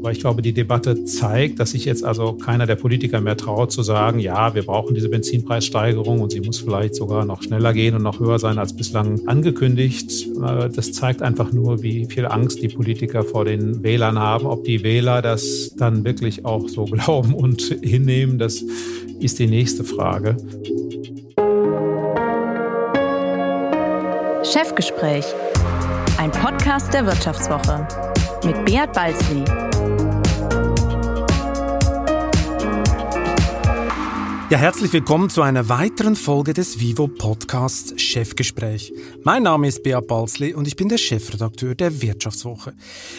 Aber ich glaube, die Debatte zeigt, dass sich jetzt also keiner der Politiker mehr traut zu sagen, ja, wir brauchen diese Benzinpreissteigerung und sie muss vielleicht sogar noch schneller gehen und noch höher sein als bislang angekündigt. Äh, das zeigt einfach nur, wie viel Angst die Politiker vor den Wählern haben. Ob die Wähler das dann wirklich auch so glauben und hinnehmen, das ist die nächste Frage. Chefgespräch, ein Podcast der Wirtschaftswoche Beat Balzli. Ja, herzlich willkommen zu einer weiteren Folge des Vivo Podcasts Chefgespräch. Mein Name ist Beat Balzli und ich bin der Chefredakteur der Wirtschaftswoche.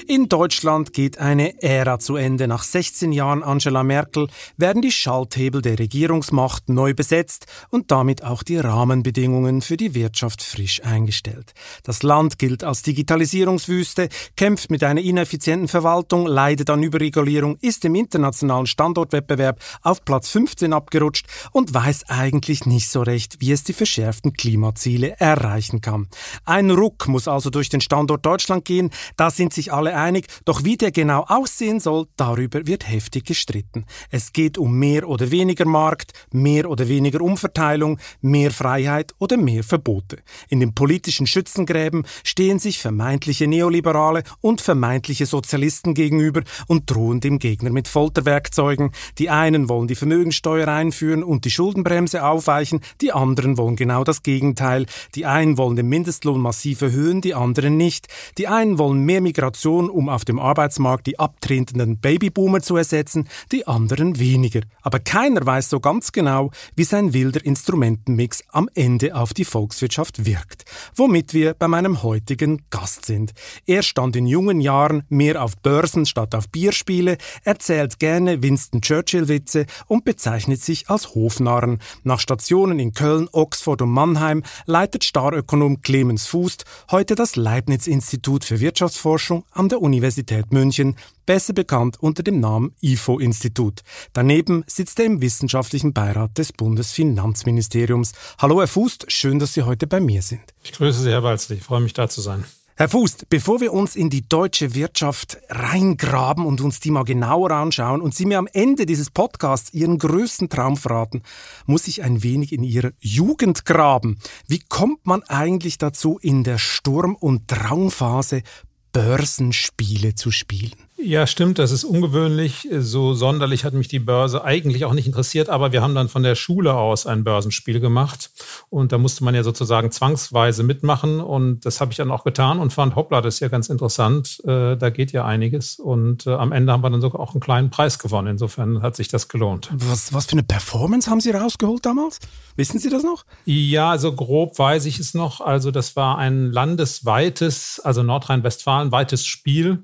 In Deutschland geht eine Ära zu Ende. Nach 16 Jahren Angela Merkel werden die Schalthebel der Regierungsmacht neu besetzt und damit auch die Rahmenbedingungen für die Wirtschaft frisch eingestellt. Das Land gilt als Digitalisierungswüste, kämpft mit einer ineffizienten Verwaltung, leidet an Überregulierung, ist im internationalen Standortwettbewerb auf Platz 15 abgerutscht gerutscht und weiß eigentlich nicht so recht, wie es die verschärften Klimaziele erreichen kann. Ein Ruck muss also durch den Standort Deutschland gehen, da sind sich alle einig, doch wie der genau aussehen soll, darüber wird heftig gestritten. Es geht um mehr oder weniger Markt, mehr oder weniger Umverteilung, mehr Freiheit oder mehr Verbote. In den politischen Schützengräben stehen sich vermeintliche Neoliberale und vermeintliche Sozialisten gegenüber und drohen dem Gegner mit Folterwerkzeugen. Die einen wollen die Vermögensteuer einführen, einführen und die Schuldenbremse aufweichen, die anderen wollen genau das Gegenteil. Die einen wollen den Mindestlohn massiv erhöhen, die anderen nicht. Die einen wollen mehr Migration, um auf dem Arbeitsmarkt die abtretenden Babyboomer zu ersetzen, die anderen weniger. Aber keiner weiß so ganz genau, wie sein wilder Instrumentenmix am Ende auf die Volkswirtschaft wirkt. Womit wir bei meinem heutigen Gast sind. Er stand in jungen Jahren mehr auf Börsen statt auf Bierspiele, erzählt gerne Winston Churchill-Witze und bezeichnet sich als als Hofnarren. Nach Stationen in Köln, Oxford und Mannheim leitet Starökonom Clemens Fußt heute das Leibniz-Institut für Wirtschaftsforschung an der Universität München, besser bekannt unter dem Namen IFO-Institut. Daneben sitzt er im wissenschaftlichen Beirat des Bundesfinanzministeriums. Hallo Herr Fußt, schön, dass Sie heute bei mir sind. Ich grüße Sie, Herr Walzli. Ich freue mich, da zu sein. Herr Fußt, bevor wir uns in die deutsche Wirtschaft reingraben und uns die mal genauer anschauen und Sie mir am Ende dieses Podcasts Ihren größten Traum verraten, muss ich ein wenig in Ihrer Jugend graben. Wie kommt man eigentlich dazu, in der Sturm- und Traumphase Börsenspiele zu spielen? Ja, stimmt, das ist ungewöhnlich. So sonderlich hat mich die Börse eigentlich auch nicht interessiert, aber wir haben dann von der Schule aus ein Börsenspiel gemacht und da musste man ja sozusagen zwangsweise mitmachen und das habe ich dann auch getan und fand, hoppla, das ist ja ganz interessant, äh, da geht ja einiges und äh, am Ende haben wir dann sogar auch einen kleinen Preis gewonnen. Insofern hat sich das gelohnt. Was, was für eine Performance haben Sie rausgeholt damals? Wissen Sie das noch? Ja, so grob weiß ich es noch. Also das war ein landesweites, also Nordrhein-Westfalen weites Spiel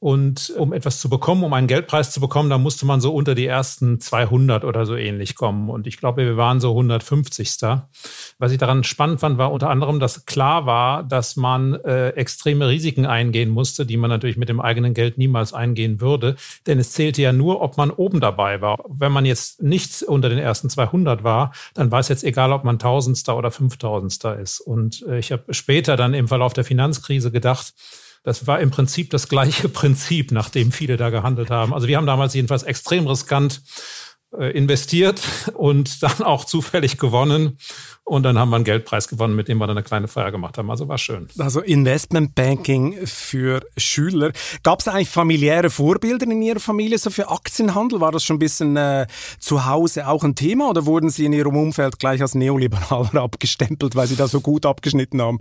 und um etwas zu bekommen, um einen Geldpreis zu bekommen, da musste man so unter die ersten 200 oder so ähnlich kommen. Und ich glaube, wir waren so 150. Was ich daran spannend fand, war unter anderem, dass klar war, dass man äh, extreme Risiken eingehen musste, die man natürlich mit dem eigenen Geld niemals eingehen würde. Denn es zählte ja nur, ob man oben dabei war. Wenn man jetzt nicht unter den ersten 200 war, dann war es jetzt egal, ob man Tausendster oder Fünftausendster ist. Und äh, ich habe später dann im Verlauf der Finanzkrise gedacht, das war im Prinzip das gleiche Prinzip, nach dem viele da gehandelt haben. Also wir haben damals jedenfalls extrem riskant investiert und dann auch zufällig gewonnen. Und dann haben wir einen Geldpreis gewonnen, mit dem wir dann eine kleine Feier gemacht haben. Also war schön. Also Investmentbanking für Schüler. Gab es eigentlich familiäre Vorbilder in Ihrer Familie so für Aktienhandel? War das schon ein bisschen äh, zu Hause auch ein Thema oder wurden Sie in Ihrem Umfeld gleich als Neoliberaler abgestempelt, weil Sie da so gut abgeschnitten haben?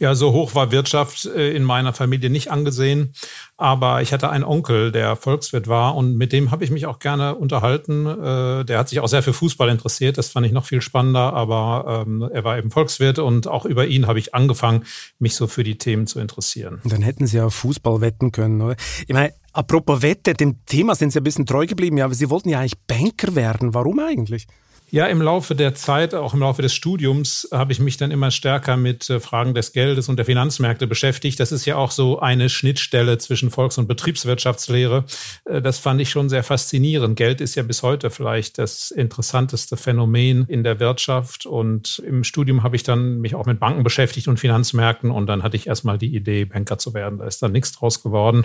Ja, so hoch war Wirtschaft äh, in meiner Familie nicht angesehen. Aber ich hatte einen Onkel, der Volkswirt war und mit dem habe ich mich auch gerne unterhalten. Äh, der hat sich auch sehr für Fußball interessiert. Das fand ich noch viel spannender. Aber ähm, er war eben Volkswirt und auch über ihn habe ich angefangen, mich so für die Themen zu interessieren. Dann hätten Sie ja Fußball wetten können, oder? Ich meine, apropos Wette, dem Thema sind Sie ein bisschen treu geblieben, ja, aber Sie wollten ja eigentlich Banker werden. Warum eigentlich? Ja, im Laufe der Zeit, auch im Laufe des Studiums, habe ich mich dann immer stärker mit äh, Fragen des Geldes und der Finanzmärkte beschäftigt. Das ist ja auch so eine Schnittstelle zwischen Volks- und Betriebswirtschaftslehre. Äh, das fand ich schon sehr faszinierend. Geld ist ja bis heute vielleicht das interessanteste Phänomen in der Wirtschaft. Und im Studium habe ich dann mich auch mit Banken beschäftigt und Finanzmärkten. Und dann hatte ich erstmal die Idee, Banker zu werden. Da ist dann nichts draus geworden.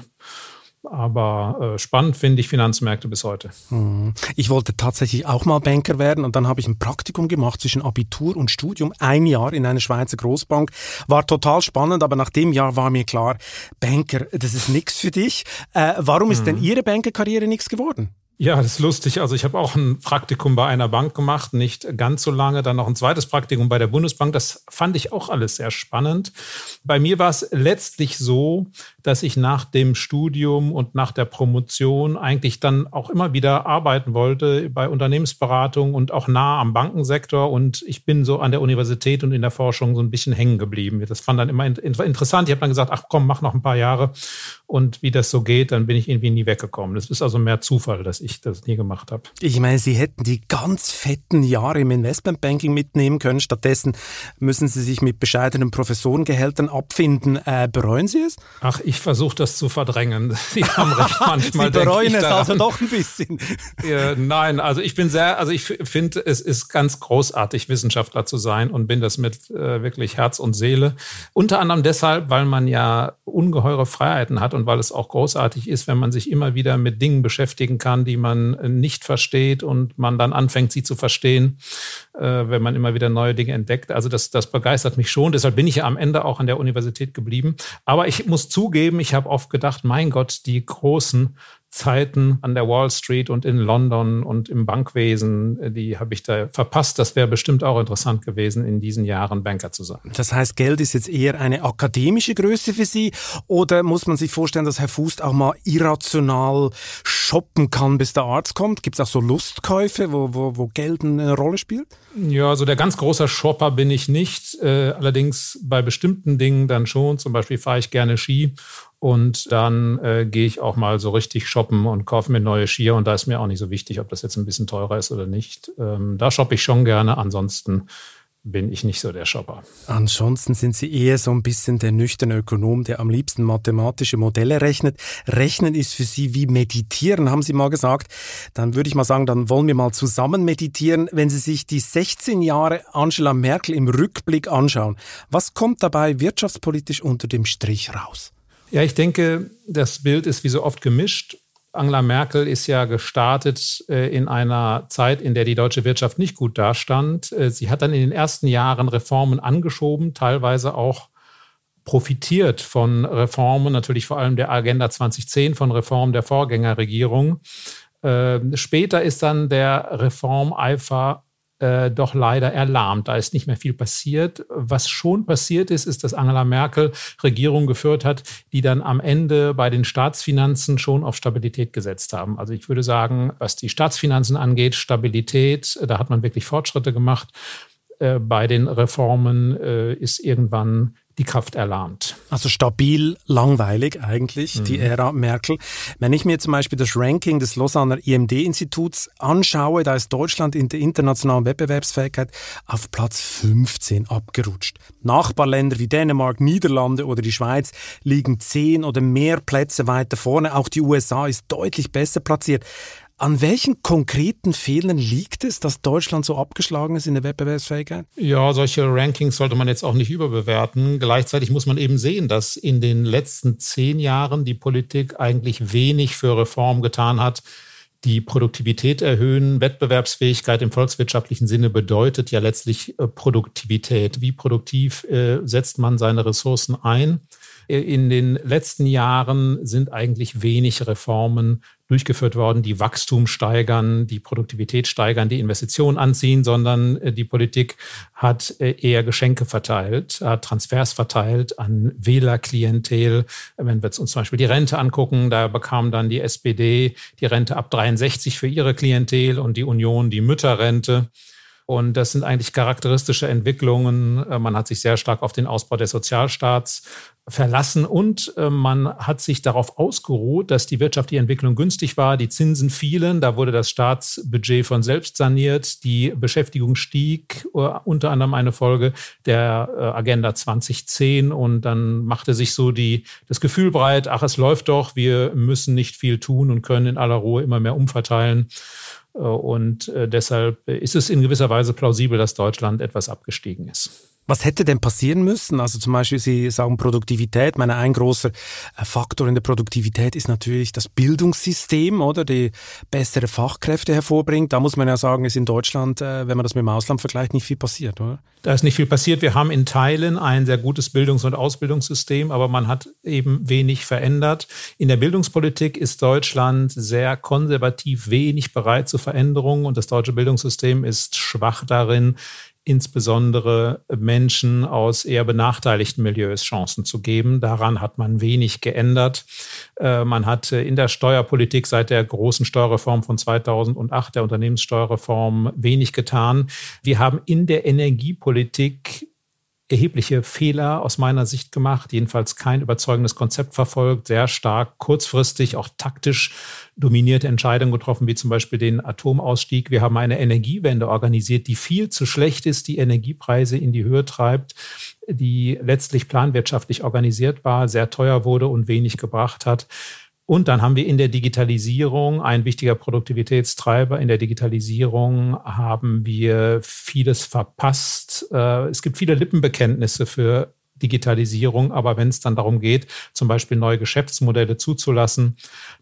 Aber äh, spannend finde ich Finanzmärkte bis heute. Hm. Ich wollte tatsächlich auch mal Banker werden und dann habe ich ein Praktikum gemacht zwischen Abitur und Studium. Ein Jahr in einer Schweizer Großbank. War total spannend, aber nach dem Jahr war mir klar, Banker, das ist nichts für dich. Äh, warum ist hm. denn Ihre Bankerkarriere nichts geworden? Ja, das ist lustig. Also ich habe auch ein Praktikum bei einer Bank gemacht, nicht ganz so lange, dann noch ein zweites Praktikum bei der Bundesbank. Das fand ich auch alles sehr spannend. Bei mir war es letztlich so, dass ich nach dem Studium und nach der Promotion eigentlich dann auch immer wieder arbeiten wollte bei Unternehmensberatung und auch nah am Bankensektor. Und ich bin so an der Universität und in der Forschung so ein bisschen hängen geblieben. Das fand dann immer interessant. Ich habe dann gesagt, ach komm, mach noch ein paar Jahre. Und wie das so geht, dann bin ich irgendwie nie weggekommen. Das ist also mehr Zufall, dass ich das nie gemacht habe. Ich meine, Sie hätten die ganz fetten Jahre im Investmentbanking mitnehmen können. Stattdessen müssen Sie sich mit bescheidenen Professorengehältern abfinden. Äh, bereuen Sie es? Ach, ich versuche das zu verdrängen. Sie haben recht manchmal. Sie bereuen es also doch ein bisschen. ja, nein, also ich bin sehr, also ich finde, es ist ganz großartig, Wissenschaftler zu sein und bin das mit äh, wirklich Herz und Seele. Unter anderem deshalb, weil man ja ungeheure Freiheiten hat und weil es auch großartig ist, wenn man sich immer wieder mit Dingen beschäftigen kann, die man nicht versteht und man dann anfängt, sie zu verstehen, äh, wenn man immer wieder neue Dinge entdeckt. Also das, das begeistert mich schon. Deshalb bin ich ja am Ende auch an der Universität geblieben. Aber ich muss zugeben, ich habe oft gedacht, mein Gott, die großen Zeiten an der Wall Street und in London und im Bankwesen, äh, die habe ich da verpasst. Das wäre bestimmt auch interessant gewesen, in diesen Jahren Banker zu sein. Das heißt, Geld ist jetzt eher eine akademische Größe für Sie oder muss man sich vorstellen, dass Herr Fuß auch mal irrational shoppen kann, bis der Arzt kommt? Gibt es auch so Lustkäufe, wo, wo, wo Geld eine Rolle spielt? Ja, also der ganz große Shopper bin ich nicht. Äh, allerdings bei bestimmten Dingen dann schon. Zum Beispiel fahre ich gerne Ski und dann äh, gehe ich auch mal so richtig shoppen und kaufe mir neue Skier. Und da ist mir auch nicht so wichtig, ob das jetzt ein bisschen teurer ist oder nicht. Ähm, da shoppe ich schon gerne. Ansonsten bin ich nicht so der Shopper. Ansonsten sind Sie eher so ein bisschen der nüchterne Ökonom, der am liebsten mathematische Modelle rechnet. Rechnen ist für Sie wie meditieren, haben Sie mal gesagt. Dann würde ich mal sagen, dann wollen wir mal zusammen meditieren. Wenn Sie sich die 16 Jahre Angela Merkel im Rückblick anschauen, was kommt dabei wirtschaftspolitisch unter dem Strich raus? Ja, ich denke, das Bild ist wie so oft gemischt. Angela Merkel ist ja gestartet äh, in einer Zeit, in der die deutsche Wirtschaft nicht gut dastand. Äh, sie hat dann in den ersten Jahren Reformen angeschoben, teilweise auch profitiert von Reformen, natürlich vor allem der Agenda 2010, von Reformen der Vorgängerregierung. Äh, später ist dann der Reformeifer äh, doch leider erlahmt. Da ist nicht mehr viel passiert. Was schon passiert ist, ist, dass Angela Merkel Regierung geführt hat, die dann am Ende bei den Staatsfinanzen schon auf Stabilität gesetzt haben. Also ich würde sagen, was die Staatsfinanzen angeht, Stabilität, da hat man wirklich Fortschritte gemacht. Äh, bei den Reformen äh, ist irgendwann die Kraft erlahmt. Also stabil, langweilig eigentlich, mhm. die Ära Merkel. Wenn ich mir zum Beispiel das Ranking des Lausanner IMD-Instituts anschaue, da ist Deutschland in der internationalen Wettbewerbsfähigkeit auf Platz 15 abgerutscht. Nachbarländer wie Dänemark, Niederlande oder die Schweiz liegen zehn oder mehr Plätze weiter vorne. Auch die USA ist deutlich besser platziert. An welchen konkreten Fehlern liegt es, dass Deutschland so abgeschlagen ist in der Wettbewerbsfähigkeit? Ja, solche Rankings sollte man jetzt auch nicht überbewerten. Gleichzeitig muss man eben sehen, dass in den letzten zehn Jahren die Politik eigentlich wenig für Reform getan hat. Die Produktivität erhöhen, Wettbewerbsfähigkeit im volkswirtschaftlichen Sinne bedeutet ja letztlich äh, Produktivität. Wie produktiv äh, setzt man seine Ressourcen ein? Äh, in den letzten Jahren sind eigentlich wenig Reformen durchgeführt worden, die Wachstum steigern, die Produktivität steigern, die Investitionen anziehen, sondern äh, die Politik hat äh, eher Geschenke verteilt, hat Transfers verteilt an Wählerklientel. Wenn wir uns zum Beispiel die Rente angucken, da bekam dann die SPD die Rente ab 63 für ihre Klientel und die Union die Mütterrente. Und das sind eigentlich charakteristische Entwicklungen. Äh, man hat sich sehr stark auf den Ausbau des Sozialstaats verlassen und äh, man hat sich darauf ausgeruht, dass die wirtschaftliche Entwicklung günstig war, die Zinsen fielen, da wurde das Staatsbudget von selbst saniert, die Beschäftigung stieg, äh, unter anderem eine Folge der Agenda 2010 und dann machte sich so die, das Gefühl breit, ach, es läuft doch, wir müssen nicht viel tun und können in aller Ruhe immer mehr umverteilen. Und deshalb ist es in gewisser Weise plausibel, dass Deutschland etwas abgestiegen ist. Was hätte denn passieren müssen? Also zum Beispiel, Sie sagen Produktivität. Meine, ein großer äh, Faktor in der Produktivität ist natürlich das Bildungssystem, oder? Die bessere Fachkräfte hervorbringt. Da muss man ja sagen, ist in Deutschland, äh, wenn man das mit dem Ausland vergleicht, nicht viel passiert, oder? Da ist nicht viel passiert. Wir haben in Teilen ein sehr gutes Bildungs- und Ausbildungssystem, aber man hat eben wenig verändert. In der Bildungspolitik ist Deutschland sehr konservativ, wenig bereit zu Veränderungen und das deutsche Bildungssystem ist schwach darin, insbesondere Menschen aus eher benachteiligten Milieus Chancen zu geben. Daran hat man wenig geändert. Äh, man hat in der Steuerpolitik seit der großen Steuerreform von 2008, der Unternehmenssteuerreform, wenig getan. Wir haben in der Energiepolitik erhebliche Fehler aus meiner Sicht gemacht, jedenfalls kein überzeugendes Konzept verfolgt, sehr stark kurzfristig, auch taktisch dominierte Entscheidungen getroffen, wie zum Beispiel den Atomausstieg. Wir haben eine Energiewende organisiert, die viel zu schlecht ist, die Energiepreise in die Höhe treibt, die letztlich planwirtschaftlich organisiert war, sehr teuer wurde und wenig gebracht hat. Und dann haben wir in der Digitalisierung, ein wichtiger Produktivitätstreiber, in der Digitalisierung haben wir vieles verpasst. Äh, es gibt viele Lippenbekenntnisse für Digitalisierung. Aber wenn es dann darum geht, zum Beispiel neue Geschäftsmodelle zuzulassen,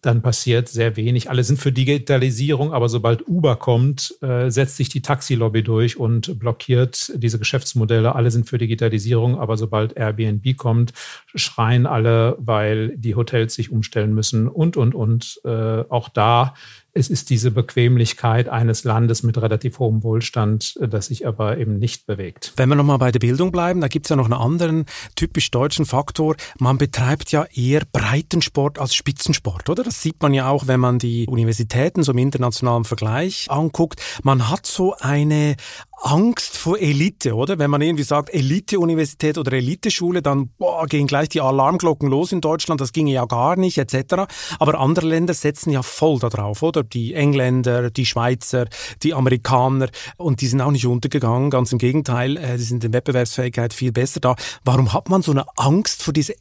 dann passiert sehr wenig. Alle sind für Digitalisierung, aber sobald Uber kommt, äh, setzt sich die Taxilobby durch und blockiert diese Geschäftsmodelle. Alle sind für Digitalisierung, aber sobald Airbnb kommt, schreien alle, weil die Hotels sich umstellen müssen und, und, und. Äh, auch da es ist diese Bequemlichkeit eines Landes mit relativ hohem Wohlstand, äh, das sich aber eben nicht bewegt. Wenn wir nochmal bei der Bildung bleiben, da gibt es ja noch einen anderen typisch deutschen Faktor. Man betreibt ja eher Breitensport als Spitzensport, oder? Das sieht man ja auch, wenn man die Universitäten so im internationalen Vergleich anguckt. Man hat so eine Angst vor Elite, oder? Wenn man irgendwie sagt Elite-Universität oder Eliteschule, dann boah, gehen gleich die Alarmglocken los in Deutschland, das ginge ja gar nicht, etc. Aber andere Länder setzen ja voll darauf, oder? Die Engländer, die Schweizer, die Amerikaner und die sind auch nicht untergegangen, ganz im Gegenteil, äh, die sind in Wettbewerbsfähigkeit viel besser da. Warum hat man so eine Angst vor dieser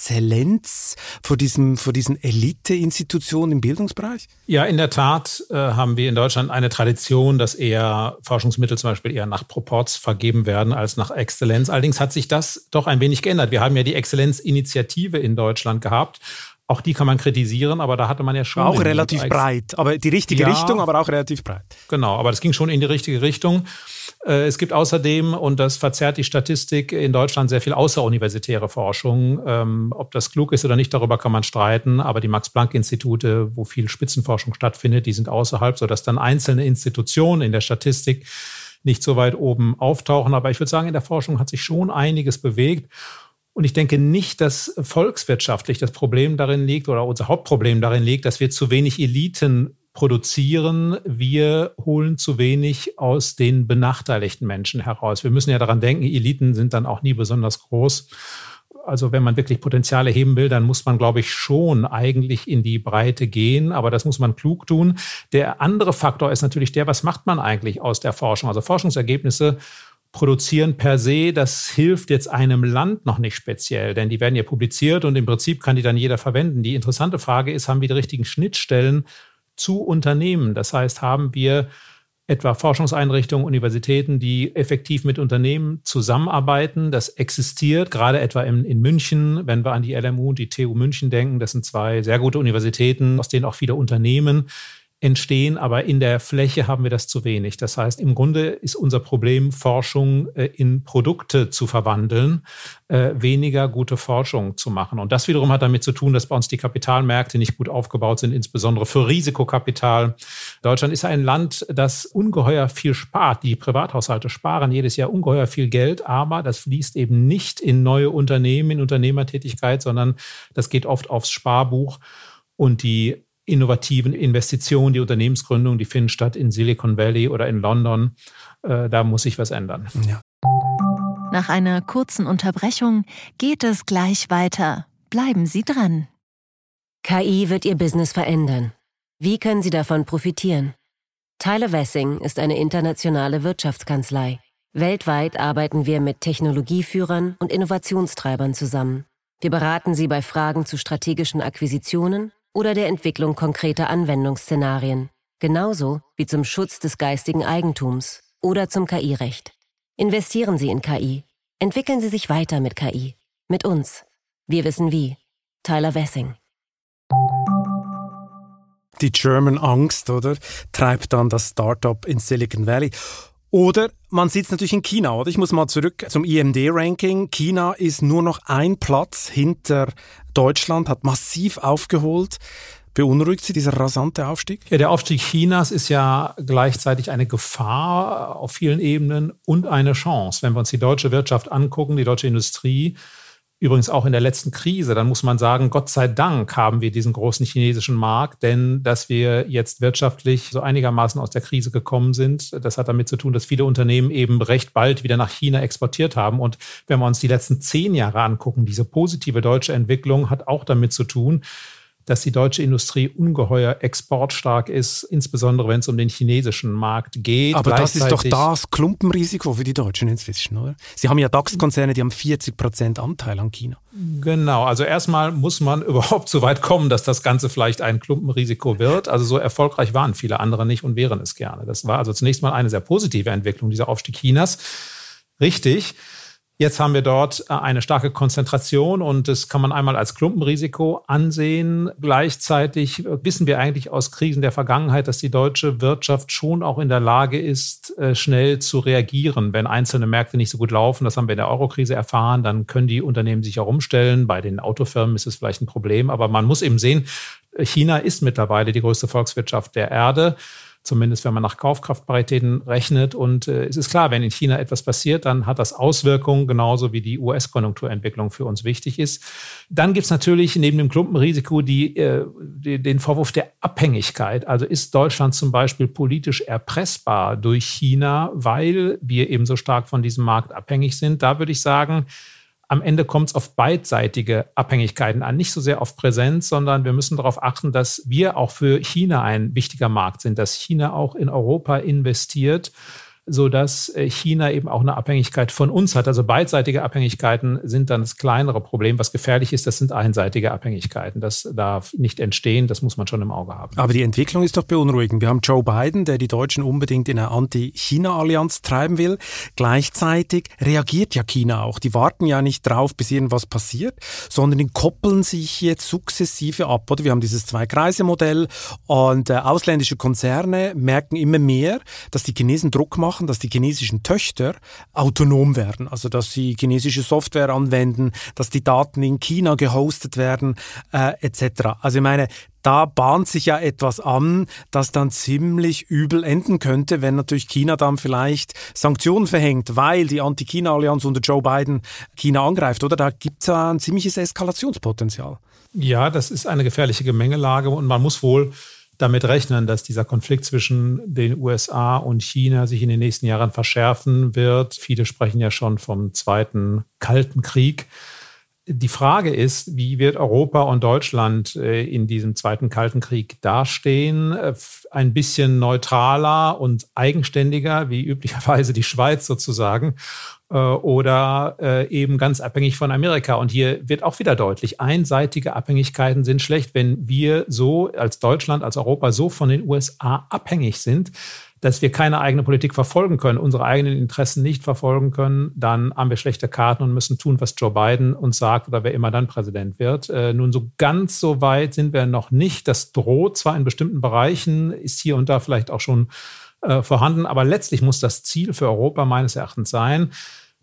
Exzellenz, vor, diesem, vor diesen Elite-Institutionen im Bildungsbereich? Ja, in der Tat äh, haben wir in Deutschland eine Tradition, dass eher Forschungsmittel zum Beispiel eher nach Proports vergeben werden als nach Exzellenz. Allerdings hat sich das doch ein wenig geändert. Wir haben ja die Exzellenzinitiative in Deutschland gehabt. Auch die kann man kritisieren, aber da hatte man ja schon. Auch relativ breit, aber die richtige ja, Richtung, aber auch relativ breit. Genau, aber das ging schon in die richtige Richtung. Äh, es gibt außerdem, und das verzerrt die Statistik, in Deutschland sehr viel außeruniversitäre Forschung. Ähm, ob das klug ist oder nicht, darüber kann man streiten. Aber die Max-Planck-Institute, wo viel Spitzenforschung stattfindet, die sind außerhalb, sodass dann einzelne Institutionen in der Statistik nicht so weit oben auftauchen. Aber ich würde sagen, in der Forschung hat sich schon einiges bewegt. Und ich denke nicht, dass volkswirtschaftlich das Problem darin liegt oder unser Hauptproblem darin liegt, dass wir zu wenig Eliten produzieren. Wir holen zu wenig aus den benachteiligten Menschen heraus. Wir müssen ja daran denken, Eliten sind dann auch nie besonders groß also wenn man wirklich Potenziale heben will, dann muss man, glaube ich, schon eigentlich in die Breite gehen, aber das muss man klug tun. Der andere Faktor ist natürlich der, was macht man eigentlich aus der Forschung? Also Forschungsergebnisse produzieren per se, das hilft jetzt einem Land noch nicht speziell, denn die werden ja publiziert und im Prinzip kann die dann jeder verwenden. Die interessante Frage ist, haben wir die richtigen Schnittstellen zu Unternehmen? Das heißt, haben wir etwa Forschungseinrichtungen, Universitäten, die effektiv mit Unternehmen zusammenarbeiten. Das existiert, gerade etwa in, in, München, wenn wir an die LMU und die TU München denken. Das sind zwei sehr gute Universitäten, aus denen auch viele Unternehmen entstehen, aber in der Fläche haben wir das zu wenig. Das heißt, im Grunde ist unser Problem, Forschung äh, in Produkte zu verwandeln, äh, weniger gute Forschung zu machen. Und das wiederum hat damit zu tun, dass bei uns die Kapitalmärkte nicht gut aufgebaut sind, insbesondere für Risikokapital. Deutschland ist ein Land, das ungeheuer viel spart. Die Privathaushalte sparen jedes Jahr ungeheuer viel Geld, aber das fließt eben nicht in neue Unternehmen, in Unternehmertätigkeit, sondern das geht oft aufs Sparbuch. Und die innovativen Investitionen, die Unternehmensgründungen, die finden statt in Silicon Valley oder in London. Äh, da muss sich was ändern. Ja. Nach einer kurzen Unterbrechung geht es gleich weiter. Bleiben Sie dran. KI wird Ihr Business verändern. Wie können Sie davon profitieren? Tyler Wessing ist eine internationale Wirtschaftskanzlei. Weltweit arbeiten wir mit Technologieführern und Innovationstreibern zusammen. Wir beraten Sie bei Fragen zu strategischen Akquisitionen oder der Entwicklung konkreter Anwendungsszenarien, genauso wie zum Schutz des geistigen Eigentums oder zum KI-Recht. Investieren Sie in KI. Entwickeln Sie sich weiter mit KI. Mit uns. Wir wissen wie. Tyler Wessing. Die German Angst, oder? Treibt dann das Startup in Silicon Valley. Oder man sitzt natürlich in China, oder? Ich muss mal zurück zum IMD-Ranking. China ist nur noch ein Platz hinter Deutschland, hat massiv aufgeholt. Beunruhigt Sie dieser rasante Aufstieg? Ja, der Aufstieg Chinas ist ja gleichzeitig eine Gefahr auf vielen Ebenen und eine Chance. Wenn wir uns die deutsche Wirtschaft angucken, die deutsche Industrie, Übrigens auch in der letzten Krise, dann muss man sagen, Gott sei Dank haben wir diesen großen chinesischen Markt, denn dass wir jetzt wirtschaftlich so einigermaßen aus der Krise gekommen sind, das hat damit zu tun, dass viele Unternehmen eben recht bald wieder nach China exportiert haben. Und wenn wir uns die letzten zehn Jahre angucken, diese positive deutsche Entwicklung hat auch damit zu tun, dass die deutsche Industrie ungeheuer exportstark ist, insbesondere wenn es um den chinesischen Markt geht. Aber das ist doch das Klumpenrisiko für die Deutschen inzwischen, oder? Sie haben ja DAX-Konzerne, die haben 40 Prozent Anteil an China. Genau, also erstmal muss man überhaupt so weit kommen, dass das Ganze vielleicht ein Klumpenrisiko wird. Also so erfolgreich waren viele andere nicht und wären es gerne. Das war also zunächst mal eine sehr positive Entwicklung, dieser Aufstieg Chinas. Richtig. Jetzt haben wir dort äh, eine starke Konzentration und das kann man einmal als Klumpenrisiko ansehen. Gleichzeitig wissen wir eigentlich aus Krisen der Vergangenheit, dass die deutsche Wirtschaft schon auch in der Lage ist, äh, schnell zu reagieren. Wenn einzelne Märkte nicht so gut laufen, das haben wir in der Eurokrise erfahren, dann können die Unternehmen sich auch umstellen. Bei den Autofirmen ist es vielleicht ein Problem, aber man muss eben sehen, China ist mittlerweile die größte Volkswirtschaft der Erde zumindest wenn man nach Kaufkraftparitäten rechnet. Und äh, es ist klar, wenn in China etwas passiert, dann hat das Auswirkungen, genauso wie die US-Konjunkturentwicklung für uns wichtig ist. Dann gibt es natürlich neben dem Klumpenrisiko die, äh, die, den Vorwurf der Abhängigkeit. Also ist Deutschland zum Beispiel politisch erpressbar durch China, weil wir eben so stark von diesem Markt abhängig sind? Da würde ich sagen, am Ende kommt es auf beidseitige Abhängigkeiten an, nicht so sehr auf Präsenz, sondern wir müssen darauf achten, dass wir auch für China ein wichtiger Markt sind, dass China auch in Europa investiert sodass äh, China eben auch eine Abhängigkeit von uns hat. Also beidseitige Abhängigkeiten sind dann das kleinere Problem. Was gefährlich ist, das sind einseitige Abhängigkeiten. Das darf nicht entstehen, das muss man schon im Auge haben. Aber die Entwicklung ist doch beunruhigend. Wir haben Joe Biden, der die Deutschen unbedingt in eine Anti-China-Allianz treiben will. Gleichzeitig reagiert ja China auch. Die warten ja nicht drauf, bis irgendwas passiert, sondern die koppeln sich jetzt sukzessive ab. Oder wir haben dieses Zwei-Kreise-Modell und äh, ausländische Konzerne merken immer mehr, dass die Chinesen Druck machen machen, dass die chinesischen Töchter autonom werden, also dass sie chinesische Software anwenden, dass die Daten in China gehostet werden, äh, etc. Also ich meine, da bahnt sich ja etwas an, das dann ziemlich übel enden könnte, wenn natürlich China dann vielleicht Sanktionen verhängt, weil die Anti-China-Allianz unter Joe Biden China angreift, oder? Da gibt es ja ein ziemliches Eskalationspotenzial. Ja, das ist eine gefährliche Gemengelage und man muss wohl damit rechnen, dass dieser Konflikt zwischen den USA und China sich in den nächsten Jahren verschärfen wird. Viele sprechen ja schon vom zweiten Kalten Krieg. Die Frage ist, wie wird Europa und Deutschland äh, in diesem zweiten Kalten Krieg dastehen? Äh, ein bisschen neutraler und eigenständiger, wie üblicherweise die Schweiz sozusagen, äh, oder eben ganz abhängig von Amerika. Und hier wird auch wieder deutlich, einseitige Abhängigkeiten sind schlecht. Wenn wir so als Deutschland, als Europa so von den USA abhängig sind, dass wir keine eigene Politik verfolgen können, unsere eigenen Interessen nicht verfolgen können, dann haben wir schlechte Karten und müssen tun, was Joe Biden uns sagt oder wer immer dann Präsident wird. Äh, nun, so ganz so weit sind wir noch nicht. Das droht zwar in bestimmten Bereichen, ist hier und da vielleicht auch schon äh, vorhanden, aber letztlich muss das Ziel für Europa meines Erachtens sein,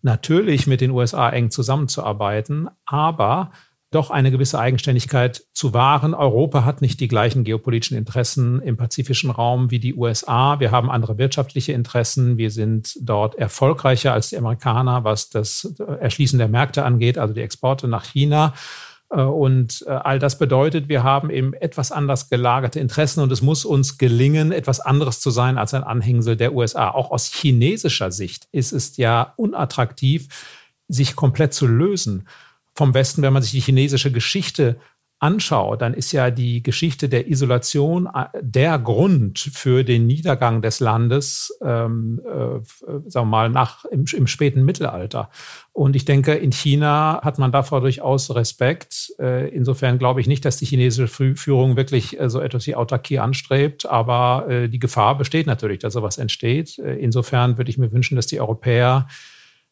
natürlich mit den USA eng zusammenzuarbeiten, aber doch eine gewisse Eigenständigkeit zu wahren. Europa hat nicht die gleichen geopolitischen Interessen im pazifischen Raum wie die USA. Wir haben andere wirtschaftliche Interessen. Wir sind dort erfolgreicher als die Amerikaner, was das Erschließen der Märkte angeht, also die Exporte nach China. Äh, und äh, all das bedeutet, wir haben eben etwas anders gelagerte Interessen und es muss uns gelingen, etwas anderes zu sein als ein Anhängsel der USA. Auch aus chinesischer Sicht ist es ja unattraktiv, sich komplett zu lösen vom Westen, wenn man sich die chinesische Geschichte anschaut, dann ist ja die Geschichte der Isolation äh, der Grund für den Niedergang des Landes, ähm, äh, sagen wir mal, nach, im, im, späten Mittelalter. Und ich denke, in China hat man davor durchaus Respekt. Äh, insofern glaube ich nicht, dass die chinesische Führung wirklich äh, so etwas wie Autarkie anstrebt, aber die Gefahr besteht natürlich, dass sowas entsteht. Insofern würde ich mir wünschen, dass die Europäer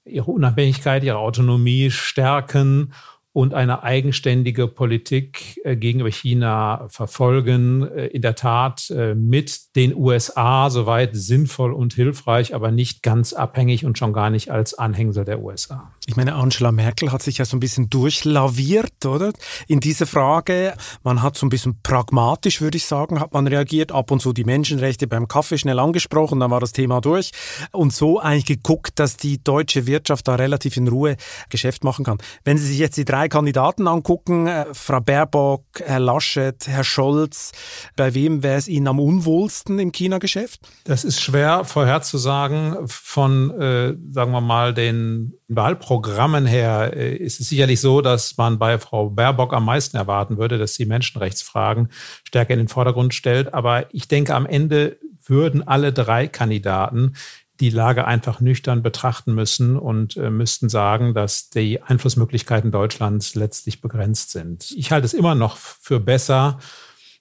ihre Unabhängigkeit, ihre Autonomie stärken und eine eigenständige Politik äh, gegenüber China verfolgen. Äh, in der Tat äh, mit den USA soweit sinnvoll und hilfreich, aber nicht ganz abhängig und schon gar nicht als Anhängsel der USA. Ich meine, Angela Merkel hat sich ja so ein bisschen durchlaviert, oder? In diese Frage. Man hat so ein bisschen pragmatisch, würde ich sagen, hat man reagiert. Ab und zu die Menschenrechte beim Kaffee schnell angesprochen, dann war das Thema durch. Und so eigentlich geguckt, dass die deutsche Wirtschaft da relativ in Ruhe Geschäft machen kann. Wenn Sie sich jetzt die drei drei Kandidaten angucken, äh, Frau Baerbock, Herr Laschet, Herr Scholz, bei wem wäre es Ihnen am unwohlsten im China-Geschäft? Das ist schwer vorherzusagen. Von, äh, sagen wir mal, den Wahlprogrammen her äh, ist es sicherlich so, dass man bei Frau Baerbock am meisten erwarten würde, dass sie Menschenrechtsfragen stärker in den Vordergrund stellt. Aber ich denke, am Ende würden alle drei Kandidaten die Lage einfach nüchtern betrachten müssen und äh, müssten sagen, dass die Einflussmöglichkeiten Deutschlands letztlich begrenzt sind. Ich halte es immer noch für besser,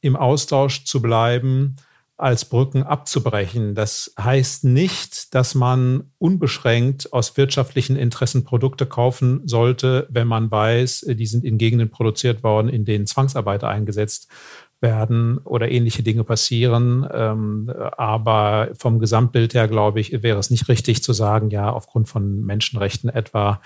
im Austausch zu bleiben, als Brücken abzubrechen. Das heißt nicht, dass man unbeschränkt aus wirtschaftlichen Interessen Produkte kaufen sollte, wenn man weiß, die sind in Gegenden produziert worden, in denen Zwangsarbeiter eingesetzt werden oder ähnliche Dinge passieren. Ähm, aber vom Gesamtbild her, glaube ich, wäre es nicht richtig zu sagen, ja, aufgrund von Menschenrechten etwa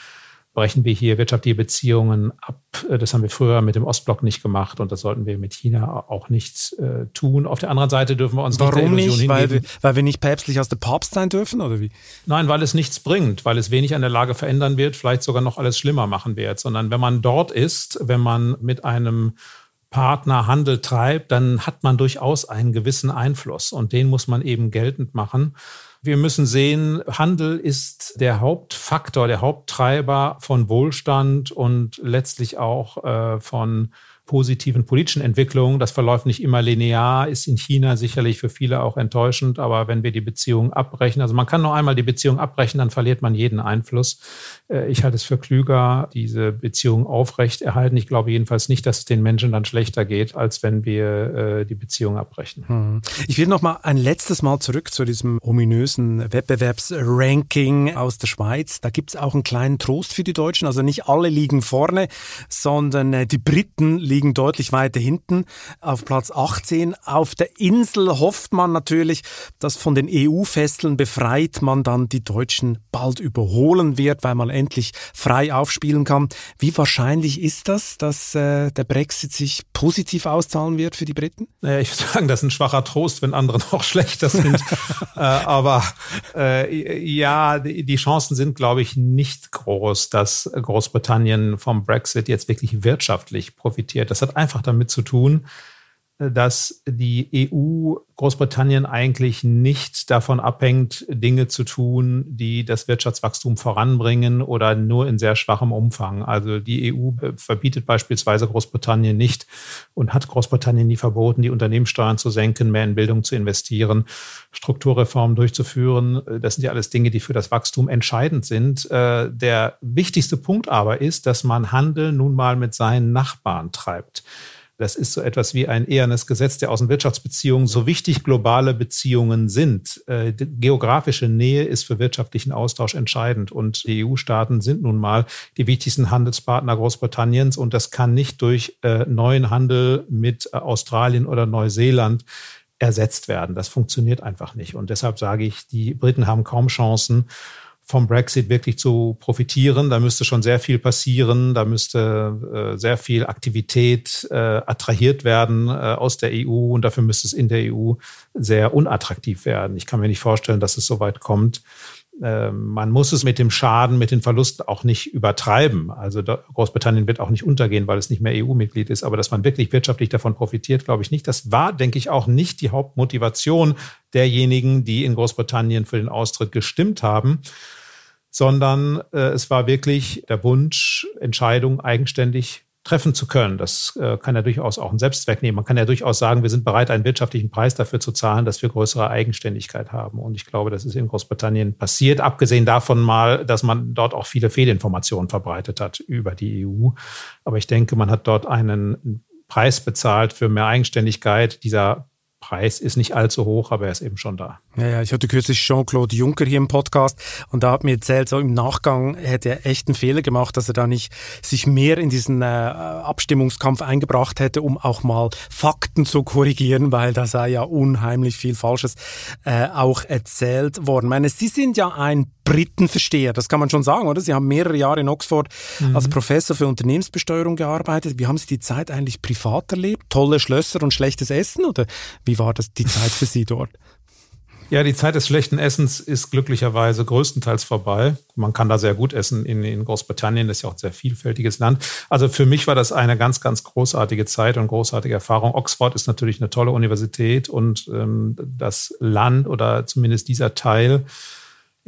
brechen wir hier wirtschaftliche Beziehungen ab. Das haben wir früher mit dem Ostblock nicht gemacht und das sollten wir mit China auch nicht äh, tun. Auf der anderen Seite dürfen wir uns Warum nicht, nicht? Weil wir, weil wir nicht päpstlich aus der Papst sein dürfen oder wie? Nein, weil es nichts bringt, weil es wenig an der Lage verändern wird, vielleicht sogar noch alles schlimmer machen wird, sondern wenn man dort ist, wenn man mit einem Partner Handel treibt, dann hat man durchaus einen gewissen Einfluss und den muss man eben geltend machen. Wir müssen sehen, Handel ist der Hauptfaktor, der Haupttreiber von Wohlstand und letztlich auch äh, von positiven politischen Entwicklungen. Das verläuft nicht immer linear, ist in China sicherlich für viele auch enttäuschend, aber wenn wir die Beziehung abbrechen, also man kann noch einmal die Beziehung abbrechen, dann verliert man jeden Einfluss. Äh, ich halte es für klüger, diese Beziehung aufrecht erhalten. Ich glaube jedenfalls nicht, dass es den Menschen dann schlechter geht, als wenn wir äh, die Beziehung abbrechen. Hm. Ich will noch mal ein letztes Mal zurück zu diesem ominösen Wettbewerbsranking aus der Schweiz. Da gibt es auch einen kleinen Trost für die Deutschen. Also nicht alle liegen vorne, sondern äh, die Briten liegen liegen deutlich weiter hinten auf Platz 18. Auf der Insel hofft man natürlich, dass von den EU-Fesseln befreit man dann die Deutschen bald überholen wird, weil man endlich frei aufspielen kann. Wie wahrscheinlich ist das, dass äh, der Brexit sich positiv auszahlen wird für die Briten? Naja, ich würde sagen, das ist ein schwacher Trost, wenn andere noch schlechter sind. äh, aber äh, ja, die Chancen sind, glaube ich, nicht groß, dass Großbritannien vom Brexit jetzt wirklich wirtschaftlich profitiert. Das hat einfach damit zu tun, dass die EU Großbritannien eigentlich nicht davon abhängt, Dinge zu tun, die das Wirtschaftswachstum voranbringen oder nur in sehr schwachem Umfang. Also die EU verbietet beispielsweise Großbritannien nicht und hat Großbritannien nie verboten, die Unternehmenssteuern zu senken, mehr in Bildung zu investieren, Strukturreformen durchzuführen. Das sind ja alles Dinge, die für das Wachstum entscheidend sind. Äh, der wichtigste Punkt aber ist, dass man Handel nun mal mit seinen Nachbarn treibt. Das ist so etwas wie ein ehernes Gesetz der Außenwirtschaftsbeziehungen. So wichtig globale Beziehungen sind, äh, geografische Nähe ist für wirtschaftlichen Austausch entscheidend. Und die EU-Staaten sind nun mal die wichtigsten Handelspartner Großbritanniens. Und das kann nicht durch äh, neuen Handel mit äh, Australien oder Neuseeland ersetzt werden. Das funktioniert einfach nicht. Und deshalb sage ich, die Briten haben kaum Chancen vom Brexit wirklich zu profitieren. Da müsste schon sehr viel passieren, da müsste äh, sehr viel Aktivität äh, attrahiert werden äh, aus der EU und dafür müsste es in der EU sehr unattraktiv werden. Ich kann mir nicht vorstellen, dass es so weit kommt. Ähm, man muss es mit dem Schaden, mit den Verlusten auch nicht übertreiben. Also Großbritannien wird auch nicht untergehen, weil es nicht mehr EU-Mitglied ist. Aber dass man wirklich wirtschaftlich davon profitiert, glaube ich nicht. Das war, denke ich, auch nicht die Hauptmotivation derjenigen, die in Großbritannien für den Austritt gestimmt haben sondern äh, es war wirklich der Wunsch, Entscheidungen eigenständig treffen zu können. Das äh, kann ja durchaus auch einen Selbstzweck nehmen. Man kann ja durchaus sagen, wir sind bereit, einen wirtschaftlichen Preis dafür zu zahlen, dass wir größere Eigenständigkeit haben. Und ich glaube, das ist in Großbritannien passiert, abgesehen davon mal, dass man dort auch viele Fehlinformationen verbreitet hat über die EU. Aber ich denke, man hat dort einen Preis bezahlt für mehr Eigenständigkeit. Dieser Preis ist nicht allzu hoch, aber er ist eben schon da. Ja, ja, ich hatte kürzlich Jean-Claude Juncker hier im Podcast und da hat mir erzählt, so im Nachgang hätte er echt einen Fehler gemacht, dass er da nicht sich mehr in diesen äh, Abstimmungskampf eingebracht hätte, um auch mal Fakten zu korrigieren, weil da sei ja unheimlich viel Falsches äh, auch erzählt worden. Ich meine, Sie sind ja ein Britenversteher, das kann man schon sagen, oder? Sie haben mehrere Jahre in Oxford mhm. als Professor für Unternehmensbesteuerung gearbeitet. Wie haben Sie die Zeit eigentlich privat erlebt? Tolle Schlösser und schlechtes Essen oder wie war das die Zeit für Sie dort? Ja, die Zeit des schlechten Essens ist glücklicherweise größtenteils vorbei. Man kann da sehr gut essen in, in Großbritannien, das ist ja auch ein sehr vielfältiges Land. Also für mich war das eine ganz, ganz großartige Zeit und großartige Erfahrung. Oxford ist natürlich eine tolle Universität und ähm, das Land oder zumindest dieser Teil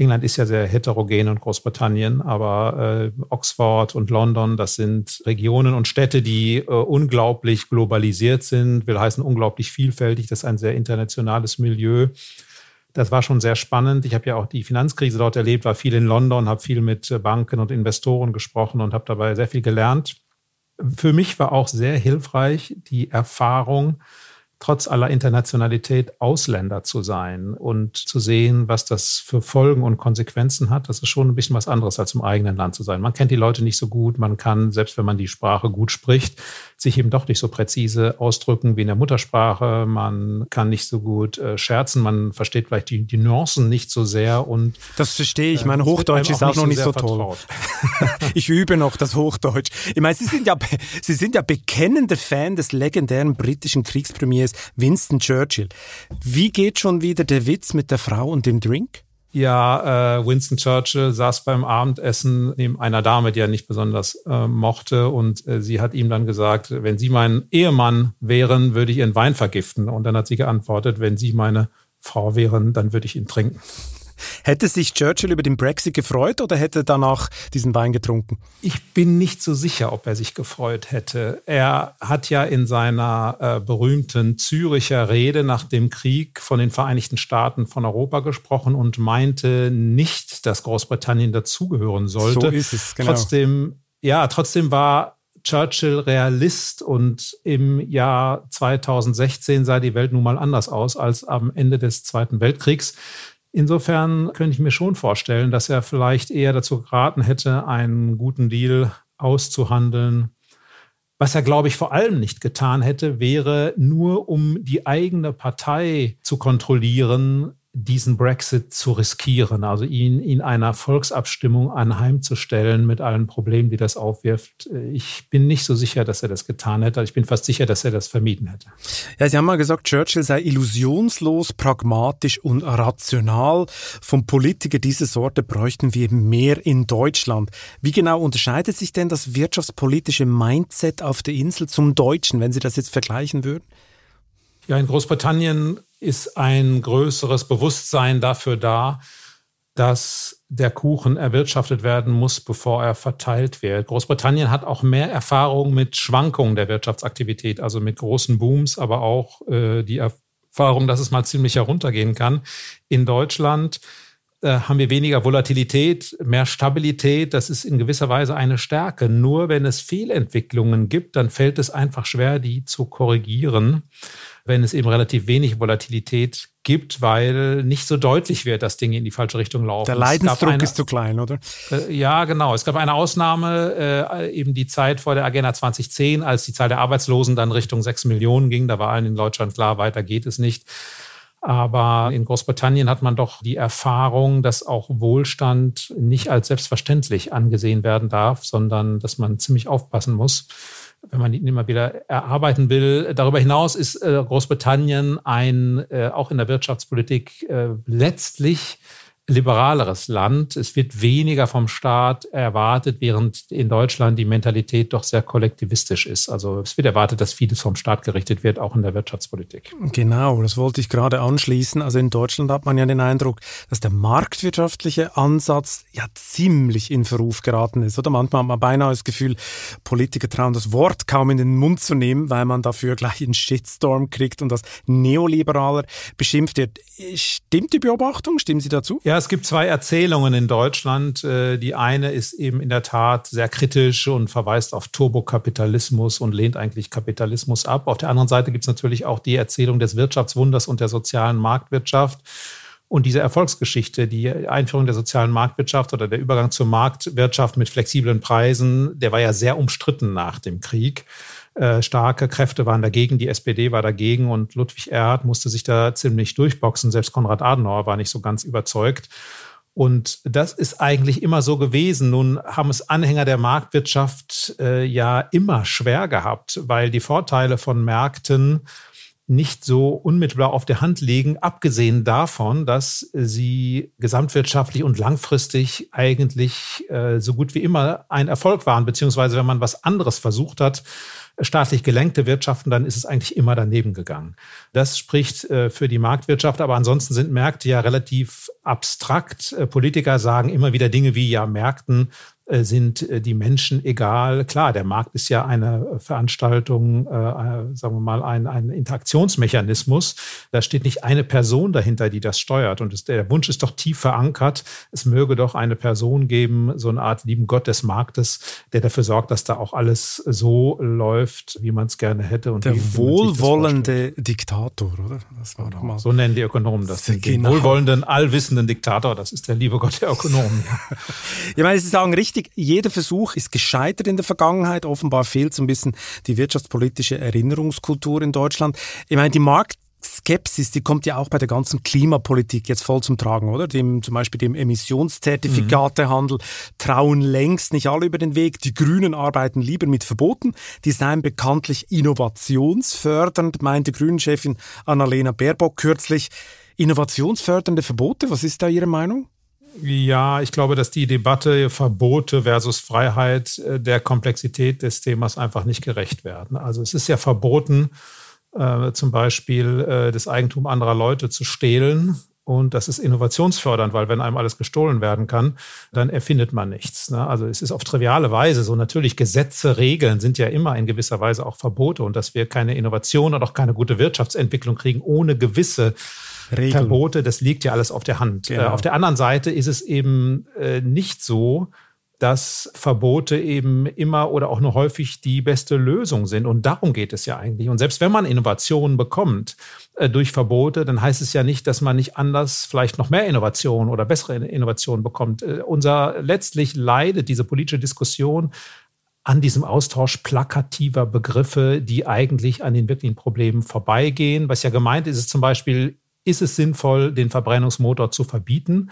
England ist ja sehr heterogen und Großbritannien, aber äh, Oxford und London, das sind Regionen und Städte, die äh, unglaublich globalisiert sind, will heißen unglaublich vielfältig. Das ist ein sehr internationales Milieu. Das war schon sehr spannend. Ich habe ja auch die Finanzkrise dort erlebt, war viel in London, habe viel mit äh, Banken und Investoren gesprochen und habe dabei sehr viel gelernt. Für mich war auch sehr hilfreich die Erfahrung, trotz aller Internationalität Ausländer zu sein und zu sehen, was das für Folgen und Konsequenzen hat. Das ist schon ein bisschen was anderes, als im eigenen Land zu sein. Man kennt die Leute nicht so gut, man kann, selbst wenn man die Sprache gut spricht, sich eben doch nicht so präzise ausdrücken wie in der Muttersprache. Man kann nicht so gut äh, scherzen, man versteht vielleicht die, die Nuancen nicht so sehr und das verstehe ich. Mein äh, Hochdeutsch ist auch, noch nicht so, so toll. ich übe noch das Hochdeutsch. Ich meine, Sie sind ja, Sie sind ja bekennender Fan des legendären britischen Kriegspremiers Winston Churchill. Wie geht schon wieder der Witz mit der Frau und dem Drink? Ja, äh, Winston Churchill saß beim Abendessen neben einer Dame, die er nicht besonders äh, mochte. Und äh, sie hat ihm dann gesagt, wenn Sie mein Ehemann wären, würde ich Ihren Wein vergiften. Und dann hat sie geantwortet, wenn Sie meine Frau wären, dann würde ich ihn trinken. Hätte sich Churchill über den Brexit gefreut oder hätte er danach diesen Wein getrunken? Ich bin nicht so sicher, ob er sich gefreut hätte. Er hat ja in seiner äh, berühmten Züricher Rede nach dem Krieg von den Vereinigten Staaten von Europa gesprochen und meinte nicht, dass Großbritannien dazugehören sollte. So ist es, genau. Trotzdem, ja, trotzdem war Churchill Realist und im Jahr 2016 sah die Welt nun mal anders aus als am Ende des Zweiten Weltkriegs. Insofern könnte ich mir schon vorstellen, dass er vielleicht eher dazu geraten hätte, einen guten Deal auszuhandeln. Was er, glaube ich, vor allem nicht getan hätte, wäre nur, um die eigene Partei zu kontrollieren, diesen Brexit zu riskieren, also ihn in einer Volksabstimmung anheimzustellen mit allen Problemen, die das aufwirft. Ich bin nicht so sicher, dass er das getan hätte. Ich bin fast sicher, dass er das vermieden hätte. Ja, Sie haben mal gesagt, Churchill sei illusionslos, pragmatisch und rational. Vom Politiker dieser Sorte bräuchten wir mehr in Deutschland. Wie genau unterscheidet sich denn das wirtschaftspolitische Mindset auf der Insel zum deutschen, wenn Sie das jetzt vergleichen würden? Ja, in Großbritannien ist ein größeres Bewusstsein dafür da, dass der Kuchen erwirtschaftet werden muss, bevor er verteilt wird. Großbritannien hat auch mehr Erfahrung mit Schwankungen der Wirtschaftsaktivität, also mit großen Booms, aber auch äh, die Erfahrung, dass es mal ziemlich heruntergehen kann. In Deutschland äh, haben wir weniger Volatilität, mehr Stabilität. Das ist in gewisser Weise eine Stärke. Nur wenn es Fehlentwicklungen gibt, dann fällt es einfach schwer, die zu korrigieren wenn es eben relativ wenig Volatilität gibt, weil nicht so deutlich wird, dass Dinge in die falsche Richtung laufen. Der Leidensdruck eine, ist zu klein, oder? Äh, ja, genau. Es gab eine Ausnahme, äh, eben die Zeit vor der Agenda 2010, als die Zahl der Arbeitslosen dann Richtung 6 Millionen ging. Da war allen in Deutschland klar, weiter geht es nicht. Aber in Großbritannien hat man doch die Erfahrung, dass auch Wohlstand nicht als selbstverständlich angesehen werden darf, sondern dass man ziemlich aufpassen muss wenn man ihn immer wieder erarbeiten will. Darüber hinaus ist äh, Großbritannien ein, äh, auch in der Wirtschaftspolitik äh, letztlich liberaleres Land. Es wird weniger vom Staat erwartet, während in Deutschland die Mentalität doch sehr kollektivistisch ist. Also es wird erwartet, dass vieles vom Staat gerichtet wird, auch in der Wirtschaftspolitik. Genau, das wollte ich gerade anschließen. Also in Deutschland hat man ja den Eindruck, dass der marktwirtschaftliche Ansatz ja ziemlich in Verruf geraten ist. Oder manchmal hat man beinahe das Gefühl, Politiker trauen das Wort kaum in den Mund zu nehmen, weil man dafür gleich einen Shitstorm kriegt und das neoliberaler beschimpft wird. Stimmt die Beobachtung? Stimmen Sie dazu? Ja, es gibt zwei Erzählungen in Deutschland. Äh, die eine ist eben in der Tat sehr kritisch und verweist auf Turbokapitalismus und lehnt eigentlich Kapitalismus ab. Auf der anderen Seite gibt es natürlich auch die Erzählung des Wirtschaftswunders und der sozialen Marktwirtschaft. Und diese Erfolgsgeschichte, die Einführung der sozialen Marktwirtschaft oder der Übergang zur Marktwirtschaft mit flexiblen Preisen, der war ja sehr umstritten nach dem Krieg. Äh, starke Kräfte waren dagegen, die SPD war dagegen und Ludwig Erhard musste sich da ziemlich durchboxen. Selbst Konrad Adenauer war nicht so ganz überzeugt. Und das ist eigentlich immer so gewesen. Nun haben es Anhänger der Marktwirtschaft äh, ja immer schwer gehabt, weil die Vorteile von Märkten nicht so unmittelbar auf der Hand liegen, abgesehen davon, dass sie gesamtwirtschaftlich und langfristig eigentlich äh, so gut wie immer ein Erfolg waren, beziehungsweise wenn man was anderes versucht hat, staatlich gelenkte Wirtschaften, dann ist es eigentlich immer daneben gegangen. Das spricht äh, für die Marktwirtschaft, aber ansonsten sind Märkte ja relativ abstrakt. Äh, Politiker sagen immer wieder Dinge wie, ja, Märkten äh, sind äh, die Menschen egal. Klar, der Markt ist ja eine Veranstaltung, äh, sagen wir mal, ein, ein Interaktionsmechanismus. Da steht nicht eine Person dahinter, die das steuert. Und es, der Wunsch ist doch tief verankert. Es möge doch eine Person geben, so eine Art lieben Gott des Marktes, der dafür sorgt, dass da auch alles so läuft, wie man es gerne hätte. Und der wie, wohlwollende Diktator, oder? Das war genau. doch mal. So nennen die Ökonomen das. Den genau. wohlwollenden, allwissenden Diktator. Das ist der liebe Gott der Ökonomen. ich meine, Sie sagen richtig, jeder Versuch ist gescheitert in der Vergangenheit. Offenbar fehlt so ein bisschen die wirtschaftspolitische Erinnerungskultur in Deutschland. Ich meine, die Markt Skepsis, die kommt ja auch bei der ganzen Klimapolitik jetzt voll zum Tragen, oder? Dem, zum Beispiel dem Emissionszertifikatehandel trauen längst nicht alle über den Weg. Die Grünen arbeiten lieber mit Verboten. Die seien bekanntlich innovationsfördernd, meinte Grünen-Chefin Annalena Baerbock kürzlich. Innovationsfördernde Verbote, was ist da Ihre Meinung? Ja, ich glaube, dass die Debatte Verbote versus Freiheit äh, der Komplexität des Themas einfach nicht gerecht werden. Also es ist ja verboten, äh, zum Beispiel äh, das Eigentum anderer Leute zu stehlen. Und das ist innovationsfördernd, weil wenn einem alles gestohlen werden kann, dann erfindet man nichts. Ne? Also es ist auf triviale Weise so. Natürlich, Gesetze, Regeln sind ja immer in gewisser Weise auch Verbote. Und dass wir keine Innovation und auch keine gute Wirtschaftsentwicklung kriegen ohne gewisse Regeln. Verbote, das liegt ja alles auf der Hand. Genau. Äh, auf der anderen Seite ist es eben äh, nicht so, dass Verbote eben immer oder auch nur häufig die beste Lösung sind. Und darum geht es ja eigentlich. Und selbst wenn man Innovationen bekommt äh, durch Verbote, dann heißt es ja nicht, dass man nicht anders vielleicht noch mehr Innovationen oder bessere Innovationen bekommt. Äh, unser letztlich leidet diese politische Diskussion an diesem Austausch plakativer Begriffe, die eigentlich an den wirklichen Problemen vorbeigehen. Was ja gemeint ist, ist zum Beispiel ist es sinnvoll, den Verbrennungsmotor zu verbieten?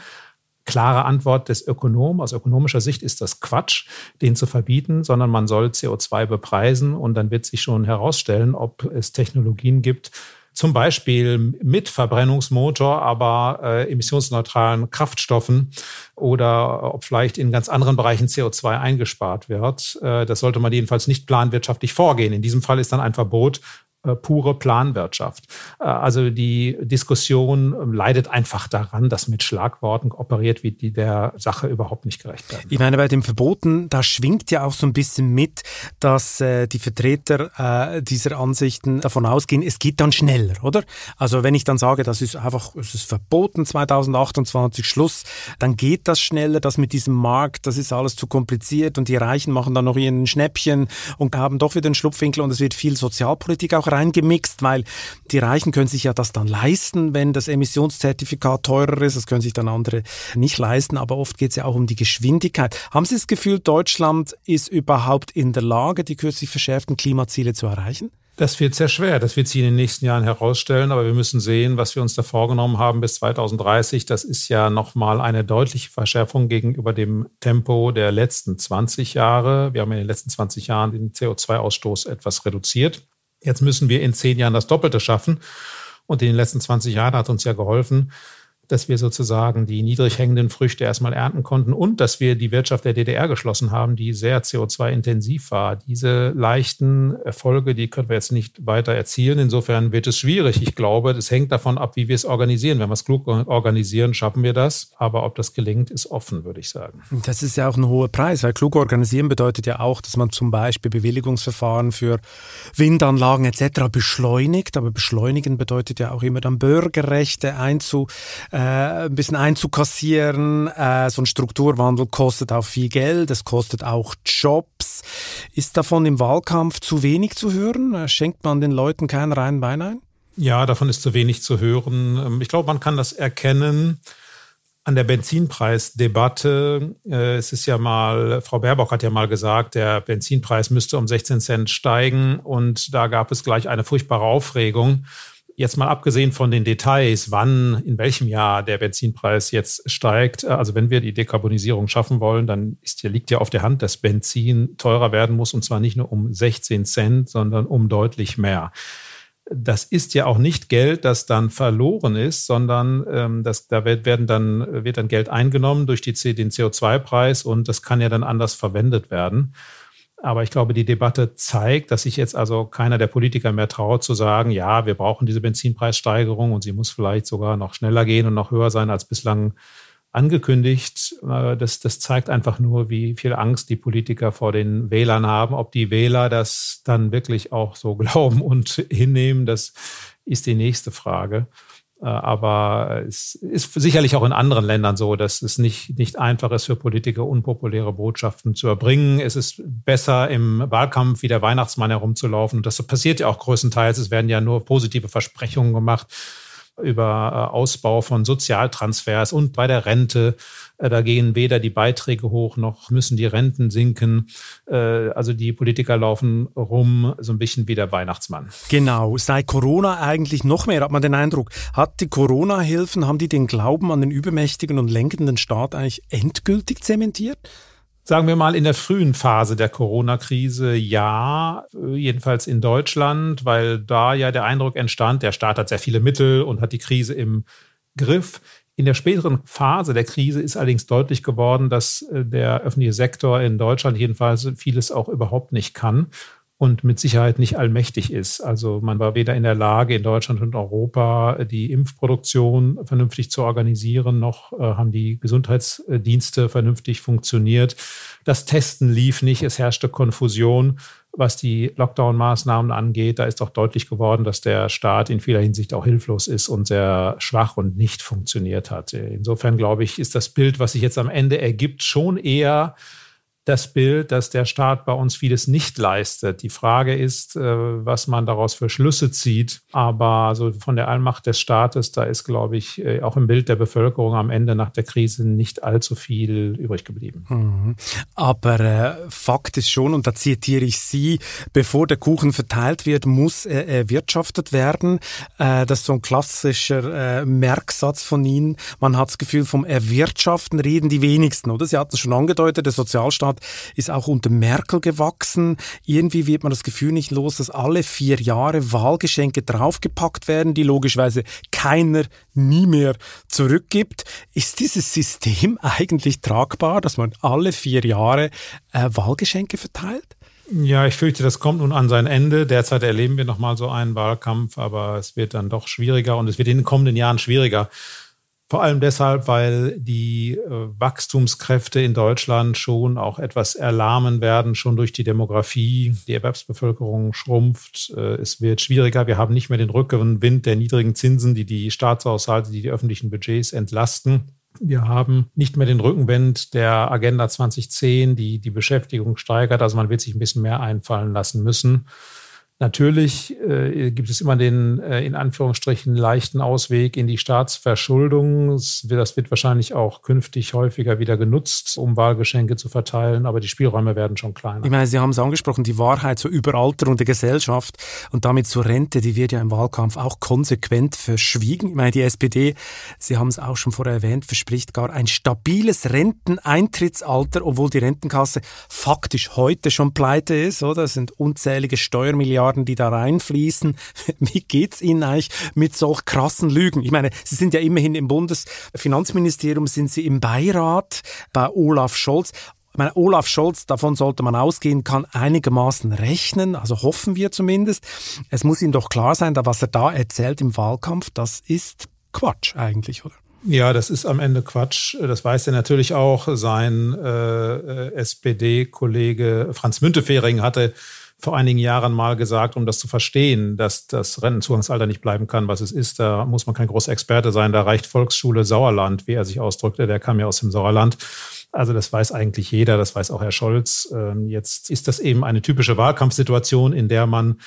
Klare Antwort des Ökonomen. Aus ökonomischer Sicht ist das Quatsch, den zu verbieten, sondern man soll CO2 bepreisen und dann wird sich schon herausstellen, ob es Technologien gibt, zum Beispiel mit Verbrennungsmotor, aber äh, emissionsneutralen Kraftstoffen oder ob vielleicht in ganz anderen Bereichen CO2 eingespart wird. Äh, das sollte man jedenfalls nicht planwirtschaftlich vorgehen. In diesem Fall ist dann ein Verbot pure Planwirtschaft. Äh, also die Diskussion ähm, leidet einfach daran, dass mit Schlagworten operiert wird, die der Sache überhaupt nicht gerecht werden. Ich meine, bei den Verboten, da schwingt ja auch so ein bisschen mit, dass äh, die Vertreter äh, dieser Ansichten davon ausgehen, es geht dann schneller, oder? Also wenn ich dann sage, das ist einfach, es ist verboten, 2028 Schluss, dann geht das schneller, das mit diesem Markt, das ist alles zu kompliziert und die Reichen machen dann noch ihren Schnäppchen und haben doch wieder einen Schlupfwinkel und es wird viel Sozialpolitik auch reingemixt, weil die Reichen können sich ja das dann leisten, wenn das Emissionszertifikat teurer ist. Das können sich dann andere nicht leisten, aber oft geht es ja auch um die Geschwindigkeit. Haben Sie das Gefühl, Deutschland ist überhaupt in der Lage, die kürzlich verschärften Klimaziele zu erreichen? Das wird sehr schwer. Das wird sich in den nächsten Jahren herausstellen. Aber wir müssen sehen, was wir uns da vorgenommen haben bis 2030. Das ist ja nochmal eine deutliche Verschärfung gegenüber dem Tempo der letzten 20 Jahre. Wir haben in den letzten 20 Jahren den CO2-Ausstoß etwas reduziert. Jetzt müssen wir in zehn Jahren das Doppelte schaffen. Und in den letzten 20 Jahren hat uns ja geholfen, dass wir sozusagen die niedrig hängenden Früchte erstmal ernten konnten und dass wir die Wirtschaft der DDR geschlossen haben, die sehr CO2-intensiv war. Diese leichten Erfolge, die können wir jetzt nicht weiter erzielen. Insofern wird es schwierig. Ich glaube, es hängt davon ab, wie wir es organisieren. Wenn wir es klug organisieren, schaffen wir das. Aber ob das gelingt, ist offen, würde ich sagen. Das ist ja auch ein hoher Preis, weil klug organisieren bedeutet ja auch, dass man zum Beispiel Bewilligungsverfahren für Windanlagen etc. beschleunigt. Aber beschleunigen bedeutet ja auch immer dann Bürgerrechte einzu ein bisschen einzukassieren. Äh, so ein Strukturwandel kostet auch viel Geld, es kostet auch Jobs. Ist davon im Wahlkampf zu wenig zu hören? Schenkt man den Leuten keinen reinen Wein ein? Ja, davon ist zu wenig zu hören. Ähm, ich glaube, man kann das erkennen an der Benzinpreisdebatte. Äh, es ist ja mal, Frau Baerbock hat ja mal gesagt, der Benzinpreis müsste um 16 Cent steigen und da gab es gleich eine furchtbare Aufregung. Jetzt mal abgesehen von den Details, wann, in welchem Jahr der Benzinpreis jetzt steigt. Also wenn wir die Dekarbonisierung schaffen wollen, dann ist, liegt ja auf der Hand, dass Benzin teurer werden muss und zwar nicht nur um 16 Cent, sondern um deutlich mehr das ist ja auch nicht Geld, das dann verloren ist, sondern ähm, das, da werden dann, wird dann Geld eingenommen durch die, den CO2-Preis und das kann ja dann anders verwendet werden. Aber ich glaube, die Debatte zeigt, dass sich jetzt also keiner der Politiker mehr traut zu sagen, ja, wir brauchen diese Benzinpreissteigerung und sie muss vielleicht sogar noch schneller gehen und noch höher sein als bislang angekündigt. Äh, das, das zeigt einfach nur, wie viel Angst die Politiker vor den Wählern haben. Ob die Wähler das dann wirklich auch so glauben und hinnehmen, das ist die nächste Frage. Äh, aber es ist sicherlich auch in anderen Ländern so, dass es nicht, nicht einfach ist für Politiker, unpopuläre Botschaften zu erbringen. Es ist besser, im Wahlkampf wie der Weihnachtsmann herumzulaufen. Und das passiert ja auch größtenteils. Es werden ja nur positive Versprechungen gemacht über äh, Ausbau von Sozialtransfers und bei der Rente. Äh, da gehen weder die Beiträge hoch noch müssen die Renten sinken. Äh, also die Politiker laufen rum so ein bisschen wie der Weihnachtsmann. Genau. Sei Corona eigentlich noch mehr, hat man den Eindruck. Hat die Corona-Hilfen, haben die den Glauben an den übermächtigen und lenkenden Staat eigentlich endgültig zementiert? Sagen wir mal in der frühen Phase der Corona-Krise ja, jedenfalls in Deutschland, weil da ja der Eindruck entstand, der Staat hat sehr viele Mittel und hat die Krise im Griff. In der späteren Phase der Krise ist allerdings deutlich geworden, dass äh, der öffentliche Sektor in Deutschland jedenfalls vieles auch überhaupt nicht kann und mit Sicherheit nicht allmächtig ist. Also man war weder in der Lage, in Deutschland und Europa die Impfproduktion vernünftig zu organisieren, noch äh, haben die Gesundheitsdienste vernünftig funktioniert. Das Testen lief nicht, es herrschte Konfusion. Was die Lockdown-Maßnahmen angeht, da ist auch deutlich geworden, dass der Staat in vieler Hinsicht auch hilflos ist und sehr schwach und nicht funktioniert hat. Insofern glaube ich, ist das Bild, was sich jetzt am Ende ergibt, schon eher das Bild, dass der Staat bei uns vieles nicht leistet. Die Frage ist, äh, was man daraus für Schlüsse zieht. Aber so von der Allmacht des Staates, da ist, glaube ich, äh, auch im Bild der Bevölkerung am Ende nach der Krise nicht allzu viel übrig geblieben. Mhm. Aber äh, Fakt ist schon, und da zitiere ich Sie, bevor der Kuchen verteilt wird, muss er erwirtschaftet werden. Äh, das ist so ein klassischer äh, Merksatz von Ihnen. Man hat das Gefühl, vom Erwirtschaften reden die wenigsten, oder? Sie hatten es schon angedeutet, der Sozialstaat ist auch unter Merkel gewachsen. Irgendwie wird man das Gefühl nicht los, dass alle vier Jahre Wahlgeschenke draufgepackt werden, die logischerweise keiner nie mehr zurückgibt. Ist dieses System eigentlich tragbar, dass man alle vier Jahre äh, Wahlgeschenke verteilt? Ja, ich fürchte, das kommt nun an sein Ende. Derzeit erleben wir noch mal so einen Wahlkampf, aber es wird dann doch schwieriger und es wird in den kommenden Jahren schwieriger. Vor allem deshalb, weil die äh, Wachstumskräfte in Deutschland schon auch etwas erlahmen werden, schon durch die Demografie. Die Erwerbsbevölkerung schrumpft. Äh, es wird schwieriger. Wir haben nicht mehr den Rückenwind der niedrigen Zinsen, die die Staatshaushalte, die die öffentlichen Budgets entlasten. Wir haben nicht mehr den Rückenwind der Agenda 2010, die die Beschäftigung steigert. Also man wird sich ein bisschen mehr einfallen lassen müssen. Natürlich äh, gibt es immer den äh, in Anführungsstrichen leichten Ausweg in die Staatsverschuldung. Das wird wahrscheinlich auch künftig häufiger wieder genutzt, um Wahlgeschenke zu verteilen, aber die Spielräume werden schon kleiner. Ich meine, Sie haben es angesprochen, die Wahrheit zur Überalterung der Gesellschaft und damit zur Rente, die wird ja im Wahlkampf auch konsequent verschwiegen. Ich meine, die SPD, Sie haben es auch schon vorher erwähnt, verspricht gar ein stabiles Renteneintrittsalter, obwohl die Rentenkasse faktisch heute schon pleite ist, oder? Das sind unzählige Steuermilliarden Milliarden, die da reinfließen. Wie geht's Ihnen eigentlich mit solch krassen Lügen? Ich meine, Sie sind ja immerhin im Bundesfinanzministerium, sind Sie im Beirat bei Olaf Scholz. Ich meine, Olaf Scholz, davon sollte man ausgehen, kann einigermaßen rechnen, also hoffen wir zumindest. Es muss ihm doch klar sein, da was er da erzählt im Wahlkampf, das ist Quatsch eigentlich, oder? Ja, das ist am Ende Quatsch. Das weiß er natürlich auch. Sein äh, äh SPD-Kollege Franz Müntefering hatte vor einigen Jahren mal gesagt, um das zu verstehen, dass das Rentenzugangsalter nicht bleiben kann, was es ist. Da muss man kein großer Experte sein. Da reicht Volksschule Sauerland, wie er sich ausdrückte. Der kam ja aus dem Sauerland. Also das weiß eigentlich jeder, das weiß auch Herr Scholz. Ähm, jetzt ist das eben eine typische Wahlkampfsituation, in der man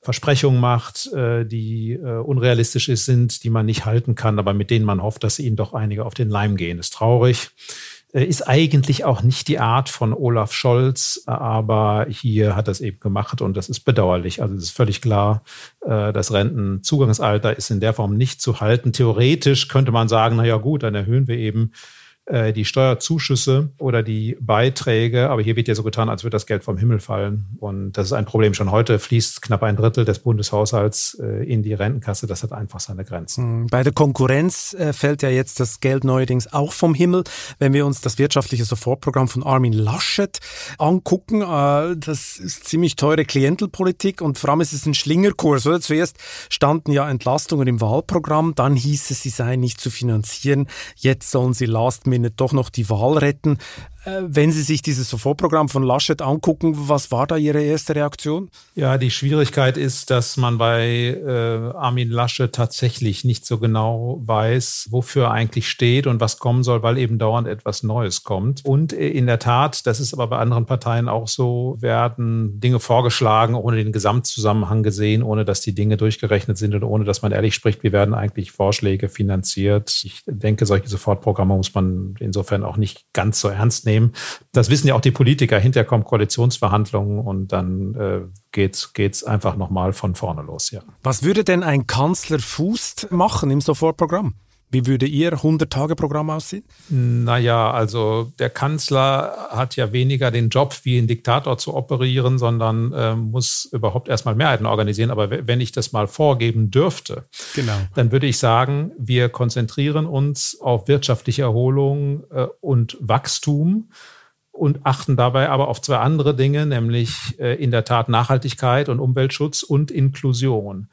Versprechungen macht, äh, die äh, unrealistisch sind, die man nicht halten kann, aber mit denen man hofft, dass ihnen doch einige auf den Leim gehen. Das ist traurig. Äh, ist eigentlich auch nicht die Art von Olaf Scholz, aber hier hat er es eben gemacht und das ist bedauerlich. Also es ist völlig klar, das Rentenzugangsalter ist in der Form nicht zu halten. Theoretisch könnte man sagen, na ja gut, dann erhöhen wir eben äh, die Steuerzuschüsse oder die Beiträge. Aber hier wird ja so getan, als würde das Geld vom Himmel fallen. Und das ist ein Problem. Schon heute fließt knapp ein Drittel des Bundeshaushalts äh, in die Rentenkasse. Das hat einfach seine Grenzen. Hm, bei der Konkurrenz äh, fällt ja jetzt das Geld neuerdings auch vom Himmel. Wenn wir uns das wirtschaftliche Sofortprogramm von Armin Laschet angucken, das ist ziemlich teure Klientelpolitik und vor allem ist es ein Schlingerkurs. Oder? Zuerst standen ja Entlastungen im Wahlprogramm, dann hieß es, sie seien nicht zu finanzieren. Jetzt sollen sie last minute Ende doch noch die Wahl retten. Äh, wenn Sie sich dieses Sofortprogramm von Laschet angucken, was war da Ihre erste Reaktion? Ja, die Schwierigkeit ist, dass man bei äh, Armin Laschet tatsächlich nicht so genau weiß, wofür er eigentlich steht und was kommen soll, weil eben dauernd etwas Neues kommt. Und äh, in der Tat, das ist aber bei anderen Parteien auch so, werden Dinge vorgeschlagen, ohne den Gesamtzusammenhang gesehen, ohne dass die Dinge durchgerechnet sind und ohne dass man ehrlich spricht, wie werden eigentlich Vorschläge finanziert. Ich denke, solche Sofortprogramme muss man insofern auch nicht ganz so ernst nehmen nehmen. Das wissen ja auch die Politiker. Hinterher kommen Koalitionsverhandlungen und dann äh, geht es einfach nochmal von vorne los. Ja. Was würde denn ein Kanzler Fuß machen im Sofortprogramm? Wie würde Ihr 100-Tage-Programm aussehen? Naja, also der Kanzler hat ja weniger den Job, wie ein Diktator zu operieren, sondern äh, muss überhaupt erstmal Mehrheiten organisieren. Aber wenn ich das mal vorgeben dürfte, genau. dann würde ich sagen, wir konzentrieren uns auf wirtschaftliche Erholung äh, und Wachstum und achten dabei aber auf zwei andere Dinge, nämlich äh, in der Tat Nachhaltigkeit und Umweltschutz und Inklusion.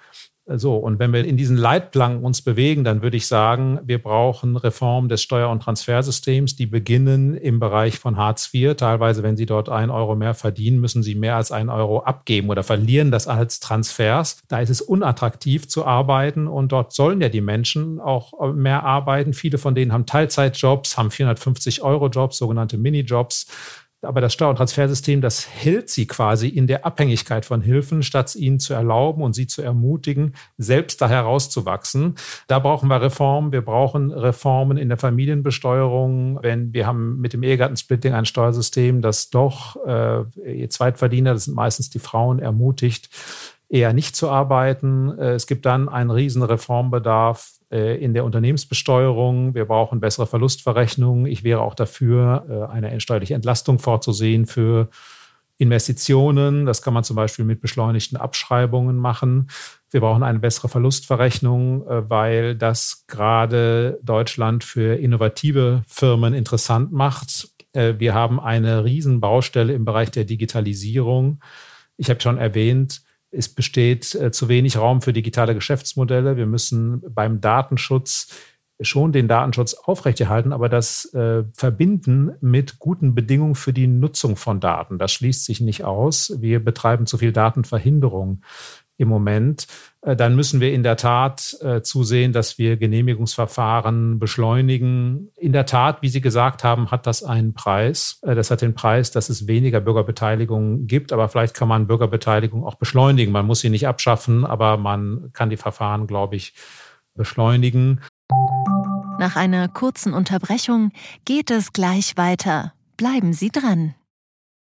So, und wenn wir in diesen Leitplanken uns bewegen, dann würde ich sagen, wir brauchen Reform des Steuer- und Transfersystems, die beginnen im Bereich von Hartz IV. Teilweise, wenn Sie dort ein Euro mehr verdienen, müssen Sie mehr als ein Euro abgeben oder verlieren das als Transfers. Da ist es unattraktiv zu arbeiten und dort sollen ja die Menschen auch mehr arbeiten. Viele von denen haben Teilzeitjobs, haben 450 Euro Jobs, sogenannte Minijobs. Aber das Steuer- und Transfersystem, das hält sie quasi in der Abhängigkeit von Hilfen, statt ihnen zu erlauben und sie zu ermutigen, selbst da herauszuwachsen. Da brauchen wir Reformen. Wir brauchen Reformen in der Familienbesteuerung. Wenn wir haben mit dem Ehegattensplitting ein Steuersystem, das doch äh, Zweitverdiener, das sind meistens die Frauen, ermutigt, eher nicht zu arbeiten. Äh, es gibt dann einen riesen Reformbedarf äh, in der Unternehmensbesteuerung. Wir brauchen bessere Verlustverrechnungen. Ich wäre auch dafür, äh, eine steuerliche Entlastung vorzusehen für Investitionen. Das kann man zum Beispiel mit beschleunigten Abschreibungen machen. Wir brauchen eine bessere Verlustverrechnung, weil das gerade Deutschland für innovative Firmen interessant macht. Wir haben eine Riesenbaustelle im Bereich der Digitalisierung. Ich habe schon erwähnt, es besteht äh, zu wenig Raum für digitale Geschäftsmodelle. Wir müssen beim Datenschutz schon den Datenschutz aufrechterhalten, aber das äh, verbinden mit guten Bedingungen für die Nutzung von Daten. Das schließt sich nicht aus. Wir betreiben zu viel Datenverhinderung im Moment, äh, dann müssen wir in der Tat äh, zusehen, dass wir Genehmigungsverfahren beschleunigen. In der Tat, wie Sie gesagt haben, hat das einen Preis. Äh, das hat den Preis, dass es weniger Bürgerbeteiligung gibt, aber vielleicht kann man Bürgerbeteiligung auch beschleunigen. Man muss sie nicht abschaffen, aber man kann die Verfahren, glaube ich, beschleunigen. Nach einer kurzen Unterbrechung geht es gleich weiter. Bleiben Sie dran.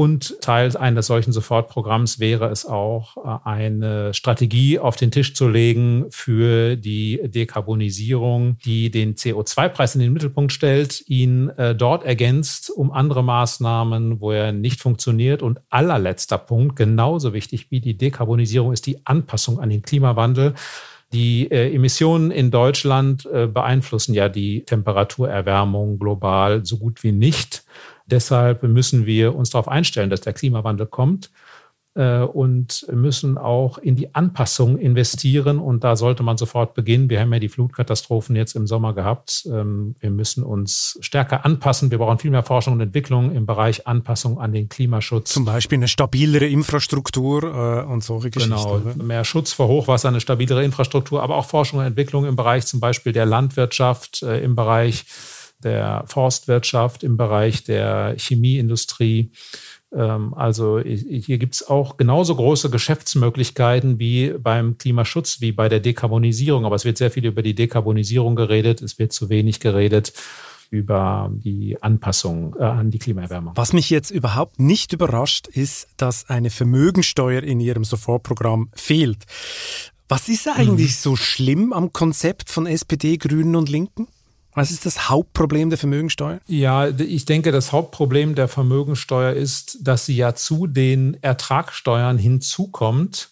Und Teil eines solchen Sofortprogramms wäre es auch, äh, eine Strategie auf den Tisch zu legen für die Dekarbonisierung, die den CO2-Preis in den Mittelpunkt stellt, ihn äh, dort ergänzt um andere Maßnahmen, wo er nicht funktioniert. Und allerletzter Punkt, genauso wichtig wie die Dekarbonisierung, ist die Anpassung an den Klimawandel. Die äh, Emissionen in Deutschland äh, beeinflussen ja die Temperaturerwärmung global so gut wie nicht. Deshalb müssen wir uns darauf einstellen, dass der Klimawandel kommt äh, und müssen auch in die Anpassung investieren. Und da sollte man sofort beginnen. Wir haben ja die Flutkatastrophen jetzt im Sommer gehabt. Ähm, wir müssen uns stärker anpassen. Wir brauchen viel mehr Forschung und Entwicklung im Bereich Anpassung an den Klimaschutz. Zum Beispiel eine stabilere Infrastruktur äh, und solche Geschichten. Genau, mehr Schutz vor Hochwasser, eine stabilere Infrastruktur, aber auch Forschung und Entwicklung im Bereich zum Beispiel der Landwirtschaft, äh, im Bereich der Forstwirtschaft, im Bereich der Chemieindustrie. Ähm, also hier gibt es auch genauso große Geschäftsmöglichkeiten wie beim Klimaschutz, wie bei der Dekarbonisierung. Aber es wird sehr viel über die Dekarbonisierung geredet. Es wird zu wenig geredet über die Anpassung äh, an die Klimaerwärmung. Was mich jetzt überhaupt nicht überrascht, ist, dass eine Vermögensteuer in Ihrem Sofortprogramm fehlt. Was ist eigentlich mhm. so schlimm am Konzept von SPD, Grünen und Linken? Was ist das Hauptproblem der Vermögensteuer? Ja, ich denke, das Hauptproblem der Vermögensteuer ist, dass sie ja zu den Ertragssteuern hinzukommt,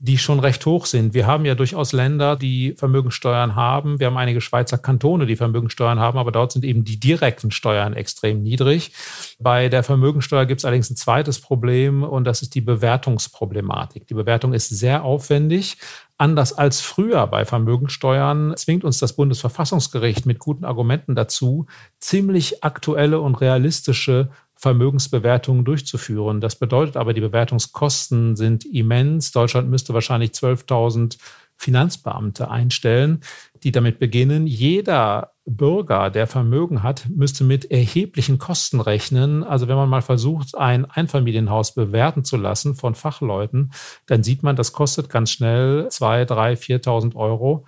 die schon recht hoch sind. Wir haben ja durchaus Länder, die Vermögensteuern haben. Wir haben einige Schweizer Kantone, die Vermögensteuern haben, aber dort sind eben die direkten Steuern extrem niedrig. Bei der Vermögensteuer gibt es allerdings ein zweites Problem und das ist die Bewertungsproblematik. Die Bewertung ist sehr aufwendig, Anders als früher bei Vermögensteuern zwingt uns das Bundesverfassungsgericht mit guten Argumenten dazu, ziemlich aktuelle und realistische Vermögensbewertungen durchzuführen. Das bedeutet aber, die Bewertungskosten sind immens. Deutschland müsste wahrscheinlich 12.000 Finanzbeamte einstellen, die damit beginnen, jeder Bürger, der Vermögen hat, müsste mit erheblichen Kosten rechnen. Also wenn man mal versucht, ein Einfamilienhaus bewerten zu lassen von Fachleuten, dann sieht man, das kostet ganz schnell 2.000, 3.000, 4.000 Euro.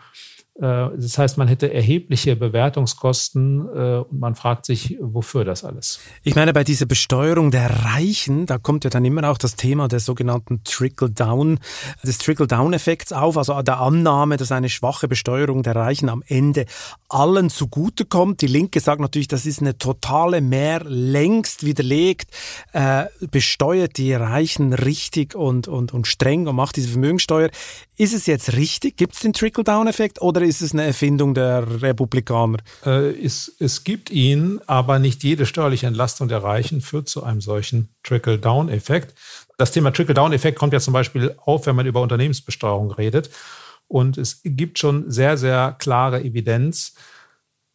Äh, das heißt, man hätte erhebliche Bewertungskosten äh, und man fragt sich, wofür das alles? Ich meine, bei dieser Besteuerung der Reichen, da kommt ja dann immer auch das Thema des sogenannten Trickle-Down, des Trickle-Down-Effekts auf, also der Annahme, dass eine schwache Besteuerung der Reichen am Ende allen zugutekommt. Die Linke sagt natürlich, das ist eine totale Mehr, längst widerlegt, äh, besteuert die Reichen richtig und, und, und streng und macht diese Vermögensteuer. Ist es jetzt richtig? Gibt es den Trickle-Down-Effekt oder ist es eine Erfindung der Republikaner? Äh, es, es gibt ihn, aber nicht jede steuerliche Entlastung der Reichen führt zu einem solchen Trickle-Down-Effekt. Das Thema Trickle-Down-Effekt kommt ja zum Beispiel auf, wenn man über Unternehmensbesteuerung redet. Und es gibt schon sehr, sehr klare Evidenz,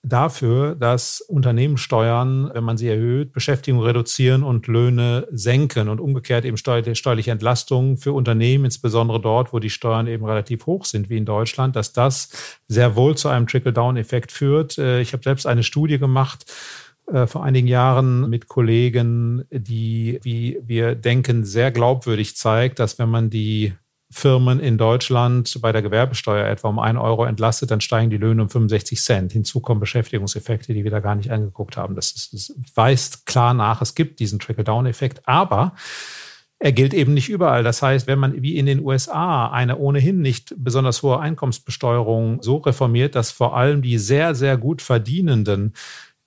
dafür, dass Unternehmenssteuern, wenn man sie erhöht, Beschäftigung reduzieren und Löhne senken und umgekehrt eben steuerliche Entlastungen für Unternehmen, insbesondere dort, wo die Steuern eben relativ hoch sind, wie in Deutschland, dass das sehr wohl zu einem Trickle-Down-Effekt führt. Äh, ich habe selbst eine Studie gemacht, äh, vor einigen Jahren mit Kollegen, die, wie wir denken, sehr glaubwürdig zeigt, dass wenn man die Firmen in Deutschland bei der Gewerbesteuer etwa um einen Euro entlastet, dann steigen die Löhne um 65 Cent. Hinzu kommen Beschäftigungseffekte, die wir da gar nicht angeguckt haben. Das, ist, das weist klar nach, es gibt diesen Trickle-Down-Effekt, aber er gilt eben nicht überall. Das heißt, wenn man wie in den USA eine ohnehin nicht besonders hohe Einkommensbesteuerung so reformiert, dass vor allem die sehr, sehr gut verdienenden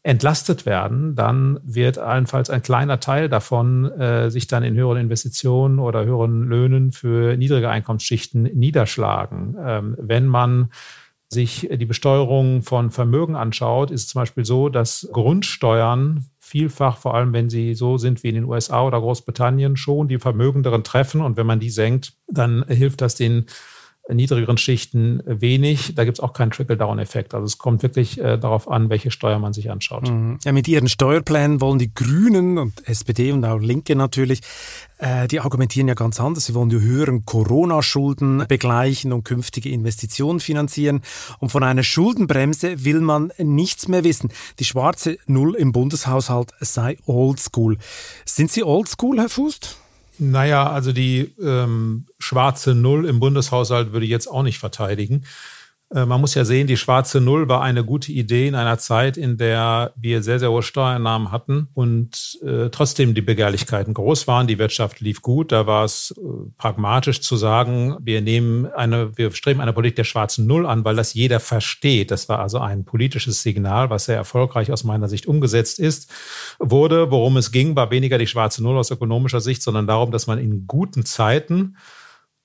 entlastet werden, dann wird allenfalls ein kleiner Teil davon äh, sich dann in höheren Investitionen oder höheren Löhnen für niedrige Einkommensschichten niederschlagen. Ähm, wenn man sich die Besteuerung von Vermögen anschaut, ist es zum Beispiel so, dass Grundsteuern vielfach, vor allem wenn sie so sind wie in den USA oder Großbritannien, schon die Vermögenderen treffen. Und wenn man die senkt, dann hilft das den niedrigeren Schichten wenig. Da gibt es auch keinen Trickle-Down-Effekt. Also es kommt wirklich äh, darauf an, welche Steuer man sich anschaut. Mhm. Ja, mit ihren Steuerplänen wollen die Grünen und SPD und auch Linke natürlich, äh, die argumentieren ja ganz anders. Sie wollen die höheren Corona-Schulden begleichen und künftige Investitionen finanzieren. Und von einer Schuldenbremse will man nichts mehr wissen. Die schwarze Null im Bundeshaushalt sei oldschool. Sind Sie oldschool, Herr Fußt? Naja, also die ähm, schwarze Null im Bundeshaushalt würde ich jetzt auch nicht verteidigen. Äh, man muss ja sehen, die schwarze Null war eine gute Idee in einer Zeit, in der wir sehr, sehr hohe Steuereinnahmen hatten und äh, trotzdem die Begehrlichkeiten groß waren. Die Wirtschaft lief gut. Da war es äh, pragmatisch zu sagen, wir nehmen eine, wir streben eine Politik der schwarzen Null an, weil das jeder versteht. Das war also ein politisches Signal, was sehr erfolgreich aus meiner Sicht umgesetzt ist, wurde. Worum es ging, war weniger die schwarze Null aus ökonomischer Sicht, sondern darum, dass man in guten Zeiten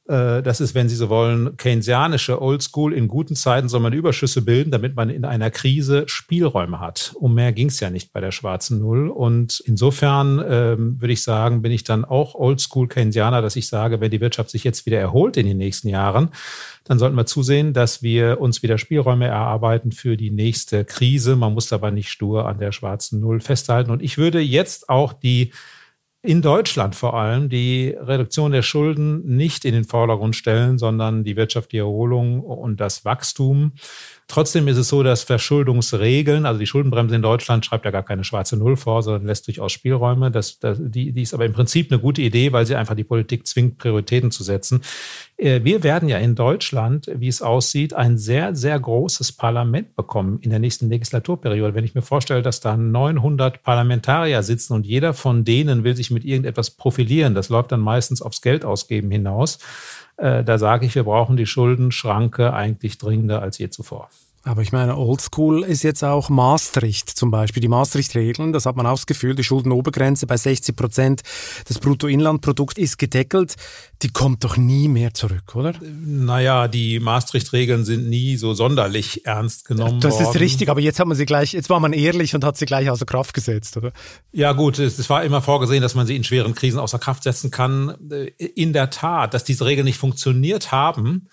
das ist, wenn Sie so wollen, keynesianische Oldschool. In guten Zeiten soll man Überschüsse bilden, damit man in einer Krise Spielräume hat. Um mehr ging es ja nicht bei der schwarzen Null. Und insofern ähm, würde ich sagen, bin ich dann auch Oldschool Keynesianer, dass ich sage, wenn die Wirtschaft sich jetzt wieder erholt in den nächsten Jahren, dann sollten wir zusehen, dass wir uns wieder Spielräume erarbeiten für die nächste Krise. Man muss dabei nicht stur an der schwarzen Null festhalten. Und ich würde jetzt auch die in Deutschland vor allem die Reduktion der Schulden nicht in den Vordergrund stellen, sondern die wirtschaftliche Erholung und das Wachstum. Trotzdem ist es so, dass Verschuldungsregeln, also die Schuldenbremse in Deutschland schreibt ja gar keine schwarze Null vor, sondern lässt durchaus Spielräume. Das, das, die, die ist aber im Prinzip eine gute Idee, weil sie einfach die Politik zwingt, Prioritäten zu setzen. Äh, wir werden ja in Deutschland, wie es aussieht, ein sehr, sehr großes Parlament bekommen in der nächsten Legislaturperiode. Wenn ich mir vorstelle, dass da 900 Parlamentarier sitzen und jeder von denen will sich mit irgendetwas profilieren, das läuft dann meistens aufs Geld ausgeben hinaus. Äh, da sage ich, wir brauchen die Schuldenschranke eigentlich dringender als je zuvor. Aber ich meine, Oldschool ist jetzt auch Maastricht zum Beispiel. Die Maastricht-Regeln, das hat man ausgeführt, die Schuldenobergrenze bei 60 Prozent des Bruttoinlandprodukts ist gedeckelt. Die kommt doch nie mehr zurück, oder? Naja, die Maastricht-Regeln sind nie so sonderlich ernst genommen das worden. Das ist richtig, aber jetzt hat man sie gleich, jetzt war man ehrlich und hat sie gleich außer Kraft gesetzt, oder? Ja gut, es war immer vorgesehen, dass man sie in schweren Krisen außer Kraft setzen kann. In der Tat, dass diese Regeln nicht funktioniert haben,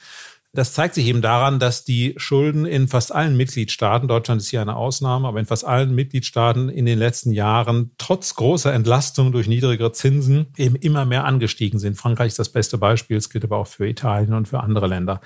das zeigt sich eben daran, dass die Schulden in fast allen Mitgliedstaaten, Deutschland ist hier eine Ausnahme, aber in fast allen Mitgliedstaaten in den letzten Jahren trotz großer Entlastung durch niedrigere Zinsen eben immer mehr angestiegen sind. Frankreich ist das beste Beispiel, es gilt aber auch für Italien und für andere Länder.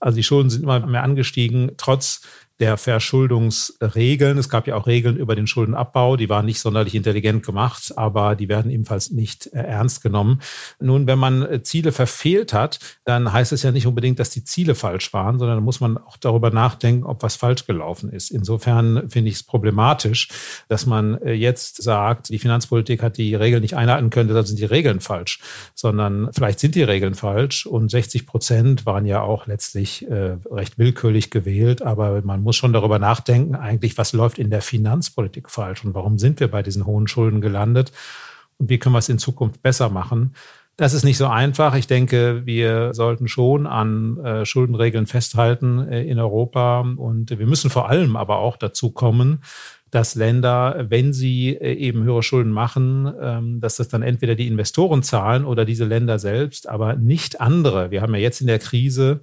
Also die Schulden sind immer mehr angestiegen, trotz der Verschuldungsregeln. Es gab ja auch Regeln über den Schuldenabbau, die waren nicht sonderlich intelligent gemacht, aber die werden ebenfalls nicht äh, ernst genommen. Nun, wenn man äh, Ziele verfehlt hat, dann heißt es ja nicht unbedingt, dass die Ziele falsch waren, sondern muss man auch darüber nachdenken, ob was falsch gelaufen ist. Insofern finde ich es problematisch, dass man äh, jetzt sagt, die Finanzpolitik hat die Regeln nicht einhalten können, deshalb sind die Regeln falsch, sondern vielleicht sind die Regeln falsch und 60 Prozent waren ja auch letztlich recht willkürlich gewählt, aber man muss schon darüber nachdenken, eigentlich, was läuft in der Finanzpolitik falsch und warum sind wir bei diesen hohen Schulden gelandet und wie können wir es in Zukunft besser machen. Das ist nicht so einfach. Ich denke, wir sollten schon an äh, Schuldenregeln festhalten äh, in Europa und wir müssen vor allem aber auch dazu kommen, dass Länder, wenn sie äh, eben höhere Schulden machen, ähm, dass das dann entweder die Investoren zahlen oder diese Länder selbst, aber nicht andere. Wir haben ja jetzt in der Krise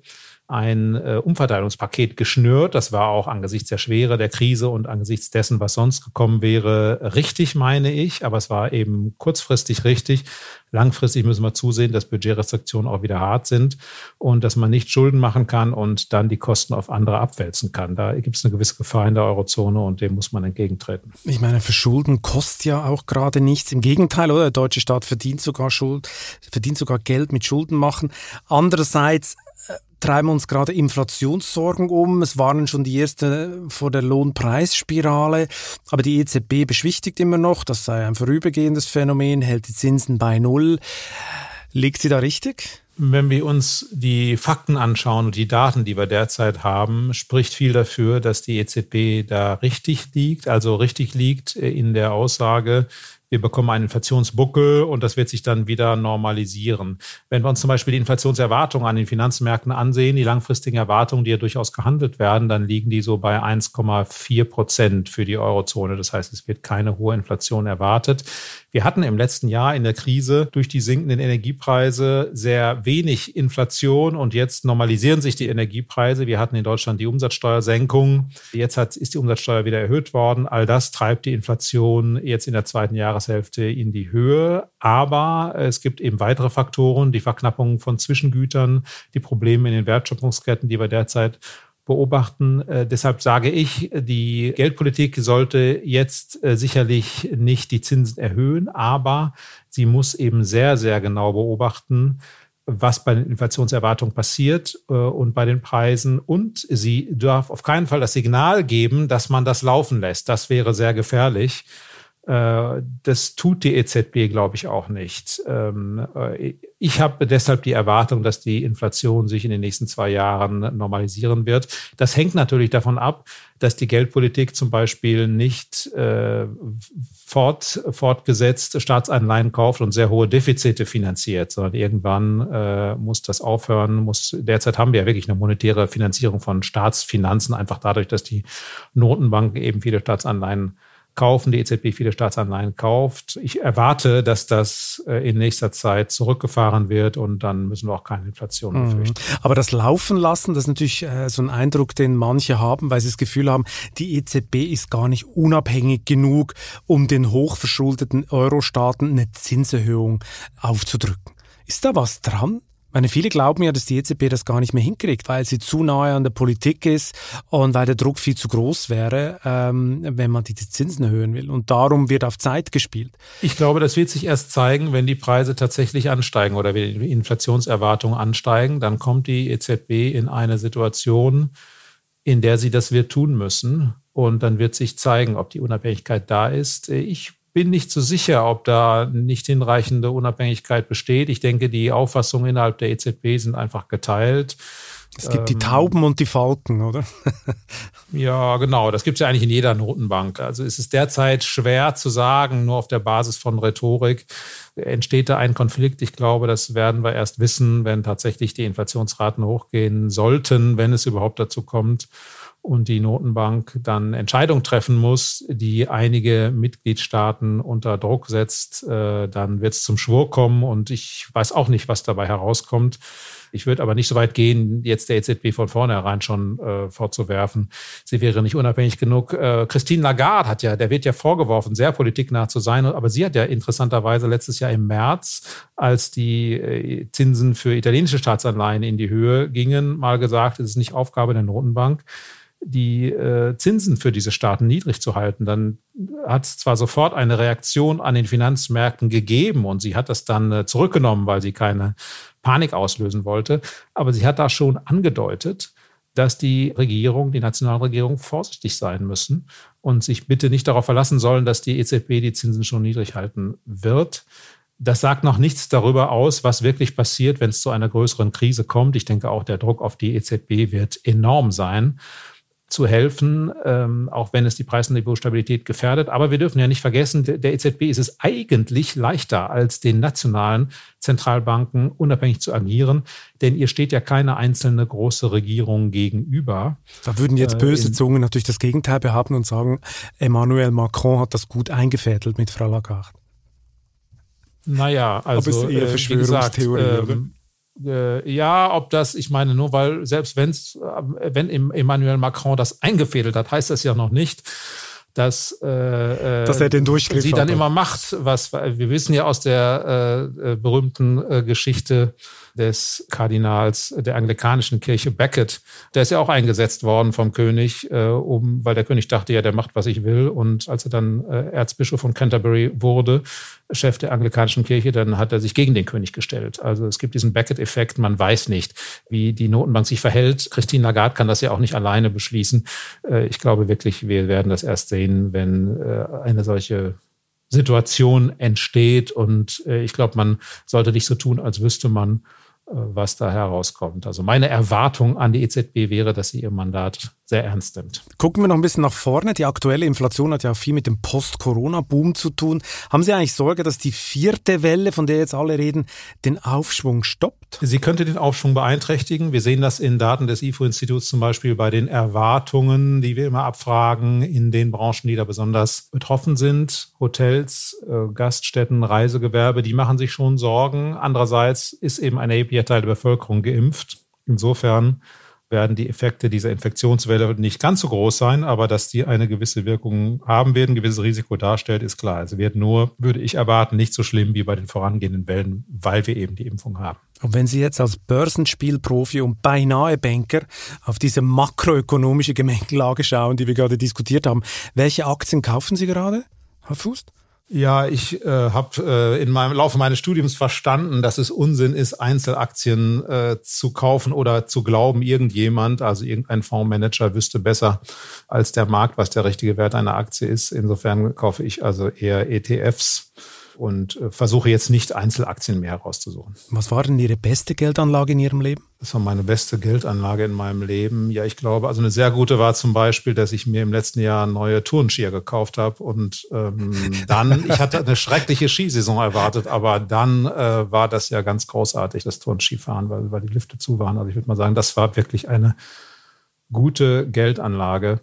ein äh, Umverteilungspaket geschnürt. Das war auch angesichts der Schwere der Krise und angesichts dessen, was sonst gekommen wäre, richtig, meine ich. Aber es war eben kurzfristig richtig. Langfristig müssen wir zusehen, dass Budgetrestriktionen auch wieder hart sind und dass man nicht Schulden machen kann und dann die Kosten auf andere abwälzen kann. Da gibt es eine gewisse Gefahr in der Eurozone und dem muss man entgegentreten. Ich meine, Verschulden kostet ja auch gerade nichts. Im Gegenteil, oder? Der deutsche Staat verdient sogar Schuld, verdient sogar Geld mit Schulden machen. Andererseits treiben uns gerade Inflationssorgen um. Es warnen schon die ersten vor der Lohnpreisspirale. Aber die EZB beschwichtigt immer noch, das sei ein vorübergehendes Phänomen, hält die Zinsen bei Null. Liegt sie da richtig? Wenn wir uns die Fakten anschauen und die Daten, die wir derzeit haben, spricht viel dafür, dass die EZB da richtig liegt, also richtig liegt in der Aussage, wir bekommen einen Inflationsbuckel und das wird sich dann wieder normalisieren. Wenn wir uns zum Beispiel die Inflationserwartungen an den Finanzmärkten ansehen, die langfristigen Erwartungen, die ja durchaus gehandelt werden, dann liegen die so bei 1,4 Prozent für die Eurozone. Das heißt, es wird keine hohe Inflation erwartet. Wir hatten im letzten Jahr in der Krise durch die sinkenden Energiepreise sehr wenig Inflation und jetzt normalisieren sich die Energiepreise. Wir hatten in Deutschland die Umsatzsteuersenkung. Jetzt hat, ist die Umsatzsteuer wieder erhöht worden. All das treibt die Inflation jetzt in der zweiten Jahreshälfte in die Höhe. Aber es gibt eben weitere Faktoren, die Verknappung von Zwischengütern, die Probleme in den Wertschöpfungsketten, die wir derzeit beobachten. Äh, deshalb sage ich, die Geldpolitik sollte jetzt äh, sicherlich nicht die Zinsen erhöhen, aber sie muss eben sehr, sehr genau beobachten, was bei den Inflationserwartungen passiert äh, und bei den Preisen. Und sie darf auf keinen Fall das Signal geben, dass man das laufen lässt. Das wäre sehr gefährlich. Äh, das tut die EZB, glaube ich, auch nicht. Ähm, äh, ich habe deshalb die Erwartung, dass die Inflation sich in den nächsten zwei Jahren normalisieren wird. Das hängt natürlich davon ab, dass die Geldpolitik zum Beispiel nicht äh, fort, fortgesetzt Staatsanleihen kauft und sehr hohe Defizite finanziert, sondern irgendwann äh, muss das aufhören. Muss derzeit haben wir ja wirklich eine monetäre Finanzierung von Staatsfinanzen, einfach dadurch, dass die Notenbanken eben viele Staatsanleihen kaufen, die EZB viele Staatsanleihen kauft. Ich erwarte, dass das äh, in nächster Zeit zurückgefahren wird und dann müssen wir auch keine Inflation mhm. befürchten. Aber das Laufen lassen, das ist natürlich äh, so ein Eindruck, den manche haben, weil sie das Gefühl haben, die EZB ist gar nicht unabhängig genug, um den hochverschuldeten Euro-Staaten eine Zinserhöhung aufzudrücken. Ist da was dran? Meine, viele glauben ja, dass die EZB das gar nicht mehr hinkriegt, weil sie zu nahe an der Politik ist und weil der Druck viel zu groß wäre, ähm, wenn man die Zinsen erhöhen will. Und darum wird auf Zeit gespielt. Ich glaube, das wird sich erst zeigen, wenn die Preise tatsächlich ansteigen oder wenn die Inflationserwartungen ansteigen. Dann kommt die EZB in eine Situation, in der sie das wird tun müssen. Und dann wird sich zeigen, ob die Unabhängigkeit da ist. Ich bin nicht so sicher, ob da nicht hinreichende Unabhängigkeit besteht. Ich denke, die Auffassungen innerhalb der EZB sind einfach geteilt. Es gibt ähm, die Tauben und die Falken, oder? ja, genau. Das gibt es ja eigentlich in jeder Notenbank. Also es ist derzeit schwer zu sagen, nur auf der Basis von Rhetorik entsteht da ein Konflikt. Ich glaube, das werden wir erst wissen, wenn tatsächlich die Inflationsraten hochgehen sollten, wenn es überhaupt dazu kommt und die Notenbank dann Entscheidungen treffen muss, die einige Mitgliedstaaten unter Druck setzt, äh, dann wird es zum Schwur kommen und ich weiß auch nicht, was dabei herauskommt. Ich würde aber nicht so weit gehen, jetzt der EZB von vornherein schon äh, vorzuwerfen, sie wäre nicht unabhängig genug. Äh, Christine Lagarde hat ja, der wird ja vorgeworfen, sehr politiknah zu sein, aber sie hat ja interessanterweise letztes Jahr im März, als die äh, Zinsen für italienische Staatsanleihen in die Höhe gingen, mal gesagt, es ist nicht Aufgabe der Notenbank die äh, Zinsen für diese Staaten niedrig zu halten. Dann hat es zwar sofort eine Reaktion an den Finanzmärkten gegeben und sie hat das dann äh, zurückgenommen, weil sie keine Panik auslösen wollte, aber sie hat da schon angedeutet, dass die Regierung, die Nationalregierung vorsichtig sein müssen und sich bitte nicht darauf verlassen sollen, dass die EZB die Zinsen schon niedrig halten wird. Das sagt noch nichts darüber aus, was wirklich passiert, wenn es zu einer größeren Krise kommt. Ich denke auch, der Druck auf die EZB wird enorm sein zu helfen, ähm, auch wenn es die Preisniveaustabilität gefährdet. Aber wir dürfen ja nicht vergessen, der EZB ist es eigentlich leichter als den nationalen Zentralbanken unabhängig zu agieren, denn ihr steht ja keine einzelne große Regierung gegenüber. Da würden jetzt äh, böse äh, Zungen natürlich das Gegenteil behaupten und sagen, Emmanuel Macron hat das gut eingefädelt mit Frau Lagarde. Naja, also Aber ist eher Verschwörungstheorie, äh, gesagt, ähm, äh, ja, ob das, ich meine, nur weil, selbst wenn's, äh, wenn Emmanuel Macron das eingefädelt hat, heißt das ja noch nicht, dass, äh, äh dass er den Durchgriff sie dann immer macht. Was wir wissen ja aus der äh, berühmten äh, Geschichte des Kardinals der anglikanischen Kirche Becket. Der ist ja auch eingesetzt worden vom König, äh, um, weil der König dachte ja, der macht, was ich will. Und als er dann äh, Erzbischof von Canterbury wurde, Chef der anglikanischen Kirche, dann hat er sich gegen den König gestellt. Also es gibt diesen Beckett-Effekt. Man weiß nicht, wie die Notenbank sich verhält. Christine Lagarde kann das ja auch nicht alleine beschließen. Äh, ich glaube wirklich, wir werden das erst sehen, wenn äh, eine solche Situation entsteht. Und äh, ich glaube, man sollte nicht so tun, als wüsste man, äh, was da herauskommt. Also meine Erwartung an die EZB wäre, dass sie ihr Mandat sehr ernst nimmt. Gucken wir noch ein bisschen nach vorne. Die aktuelle Inflation hat ja viel mit dem Post-Corona-Boom zu tun. Haben Sie eigentlich Sorge, dass die vierte Welle, von der jetzt alle reden, den Aufschwung stoppt? Sie könnte den Aufschwung beeinträchtigen. Wir sehen das in Daten des IFO-Instituts zum Beispiel bei den Erwartungen, die wir immer abfragen in den Branchen, die da besonders betroffen sind. Hotels, äh, Gaststätten, Reisegewerbe, die machen sich schon Sorgen. Andererseits ist eben ein erheblicher Teil der Bevölkerung geimpft. Insofern werden die Effekte dieser Infektionswelle nicht ganz so groß sein, aber dass die eine gewisse Wirkung haben werden, ein gewisses Risiko darstellt, ist klar. Also wird nur, würde ich erwarten, nicht so schlimm wie bei den vorangehenden Wellen, weil wir eben die Impfung haben. Und wenn Sie jetzt als Börsenspielprofi und beinahe Banker auf diese makroökonomische Gemengelage schauen, die wir gerade diskutiert haben, welche Aktien kaufen Sie gerade, Herr Fußt? Ja, ich äh, habe äh, in meinem Laufe meines Studiums verstanden, dass es Unsinn ist, Einzelaktien äh, zu kaufen oder zu glauben, irgendjemand, also irgendein Fondsmanager wüsste besser als der Markt, was der richtige Wert einer Aktie ist. Insofern kaufe ich also eher ETFs und äh, versuche jetzt nicht Einzelaktien mehr herauszusuchen. Was war denn Ihre beste Geldanlage in Ihrem Leben? Das war meine beste Geldanlage in meinem Leben. Ja, ich glaube, also eine sehr gute war zum Beispiel, dass ich mir im letzten Jahr neue Turnskier gekauft habe und ähm, dann, ich hatte eine schreckliche Skisaison erwartet, aber dann äh, war das ja ganz großartig, das Turnskifahren, weil, weil die Lifte zu waren. Also ich würde mal sagen, das war wirklich eine gute Geldanlage.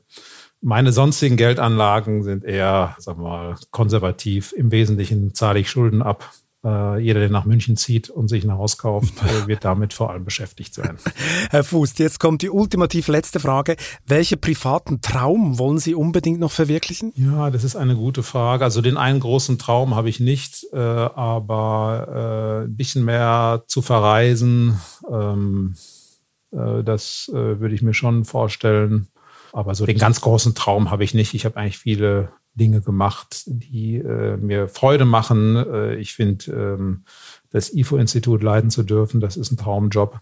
Meine sonstigen Geldanlagen sind eher, sagen wir mal, konservativ. Im Wesentlichen zahle ich Schulden ab. Äh, jeder, der nach München zieht und sich ein Haus kauft, äh, wird damit vor allem beschäftigt sein. Herr Fuß, jetzt kommt die ultimativ letzte Frage. Welchen privaten Traum wollen Sie unbedingt noch verwirklichen? Ja, das ist eine gute Frage. Also den einen großen Traum habe ich nicht, äh, aber äh, ein bisschen mehr zu verreisen, ähm, äh, das äh, würde ich mir schon vorstellen. Aber so den ganz großen Traum habe ich nicht. Ich habe eigentlich viele Dinge gemacht, die äh, mir Freude machen. Äh, ich finde, ähm, das IFO-Institut leiten zu dürfen, das ist ein Traumjob.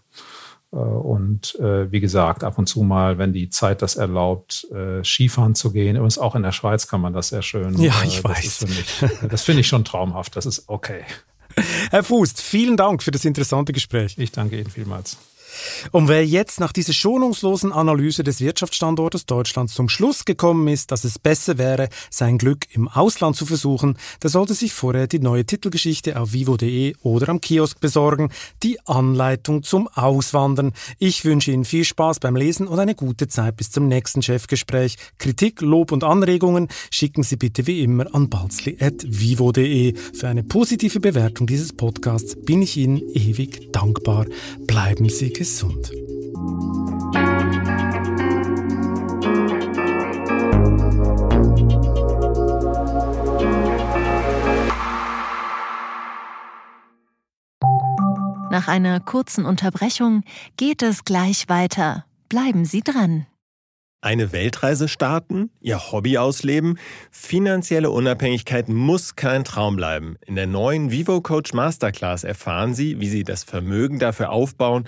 Äh, und äh, wie gesagt, ab und zu mal, wenn die Zeit das erlaubt, äh, Skifahren zu gehen. Übrigens auch in der Schweiz kann man das sehr schön. Ja, ich das weiß. Mich, das finde ich schon traumhaft. Das ist okay. Herr Fuß, vielen Dank für das interessante Gespräch. Ich danke Ihnen vielmals. Und wer jetzt nach dieser schonungslosen Analyse des Wirtschaftsstandortes Deutschlands zum Schluss gekommen ist, dass es besser wäre, sein Glück im Ausland zu versuchen, der sollte sich vorher die neue Titelgeschichte auf vivo.de oder am Kiosk besorgen, die Anleitung zum Auswandern. Ich wünsche Ihnen viel Spaß beim Lesen und eine gute Zeit bis zum nächsten Chefgespräch. Kritik, Lob und Anregungen schicken Sie bitte wie immer an balzli.vivo.de. Für eine positive Bewertung dieses Podcasts bin ich Ihnen ewig dankbar. Bleiben Sie gesund gesund. Nach einer kurzen Unterbrechung geht es gleich weiter. Bleiben Sie dran. Eine Weltreise starten, ihr Hobby ausleben, finanzielle Unabhängigkeit muss kein Traum bleiben. In der neuen Vivo Coach Masterclass erfahren Sie, wie Sie das Vermögen dafür aufbauen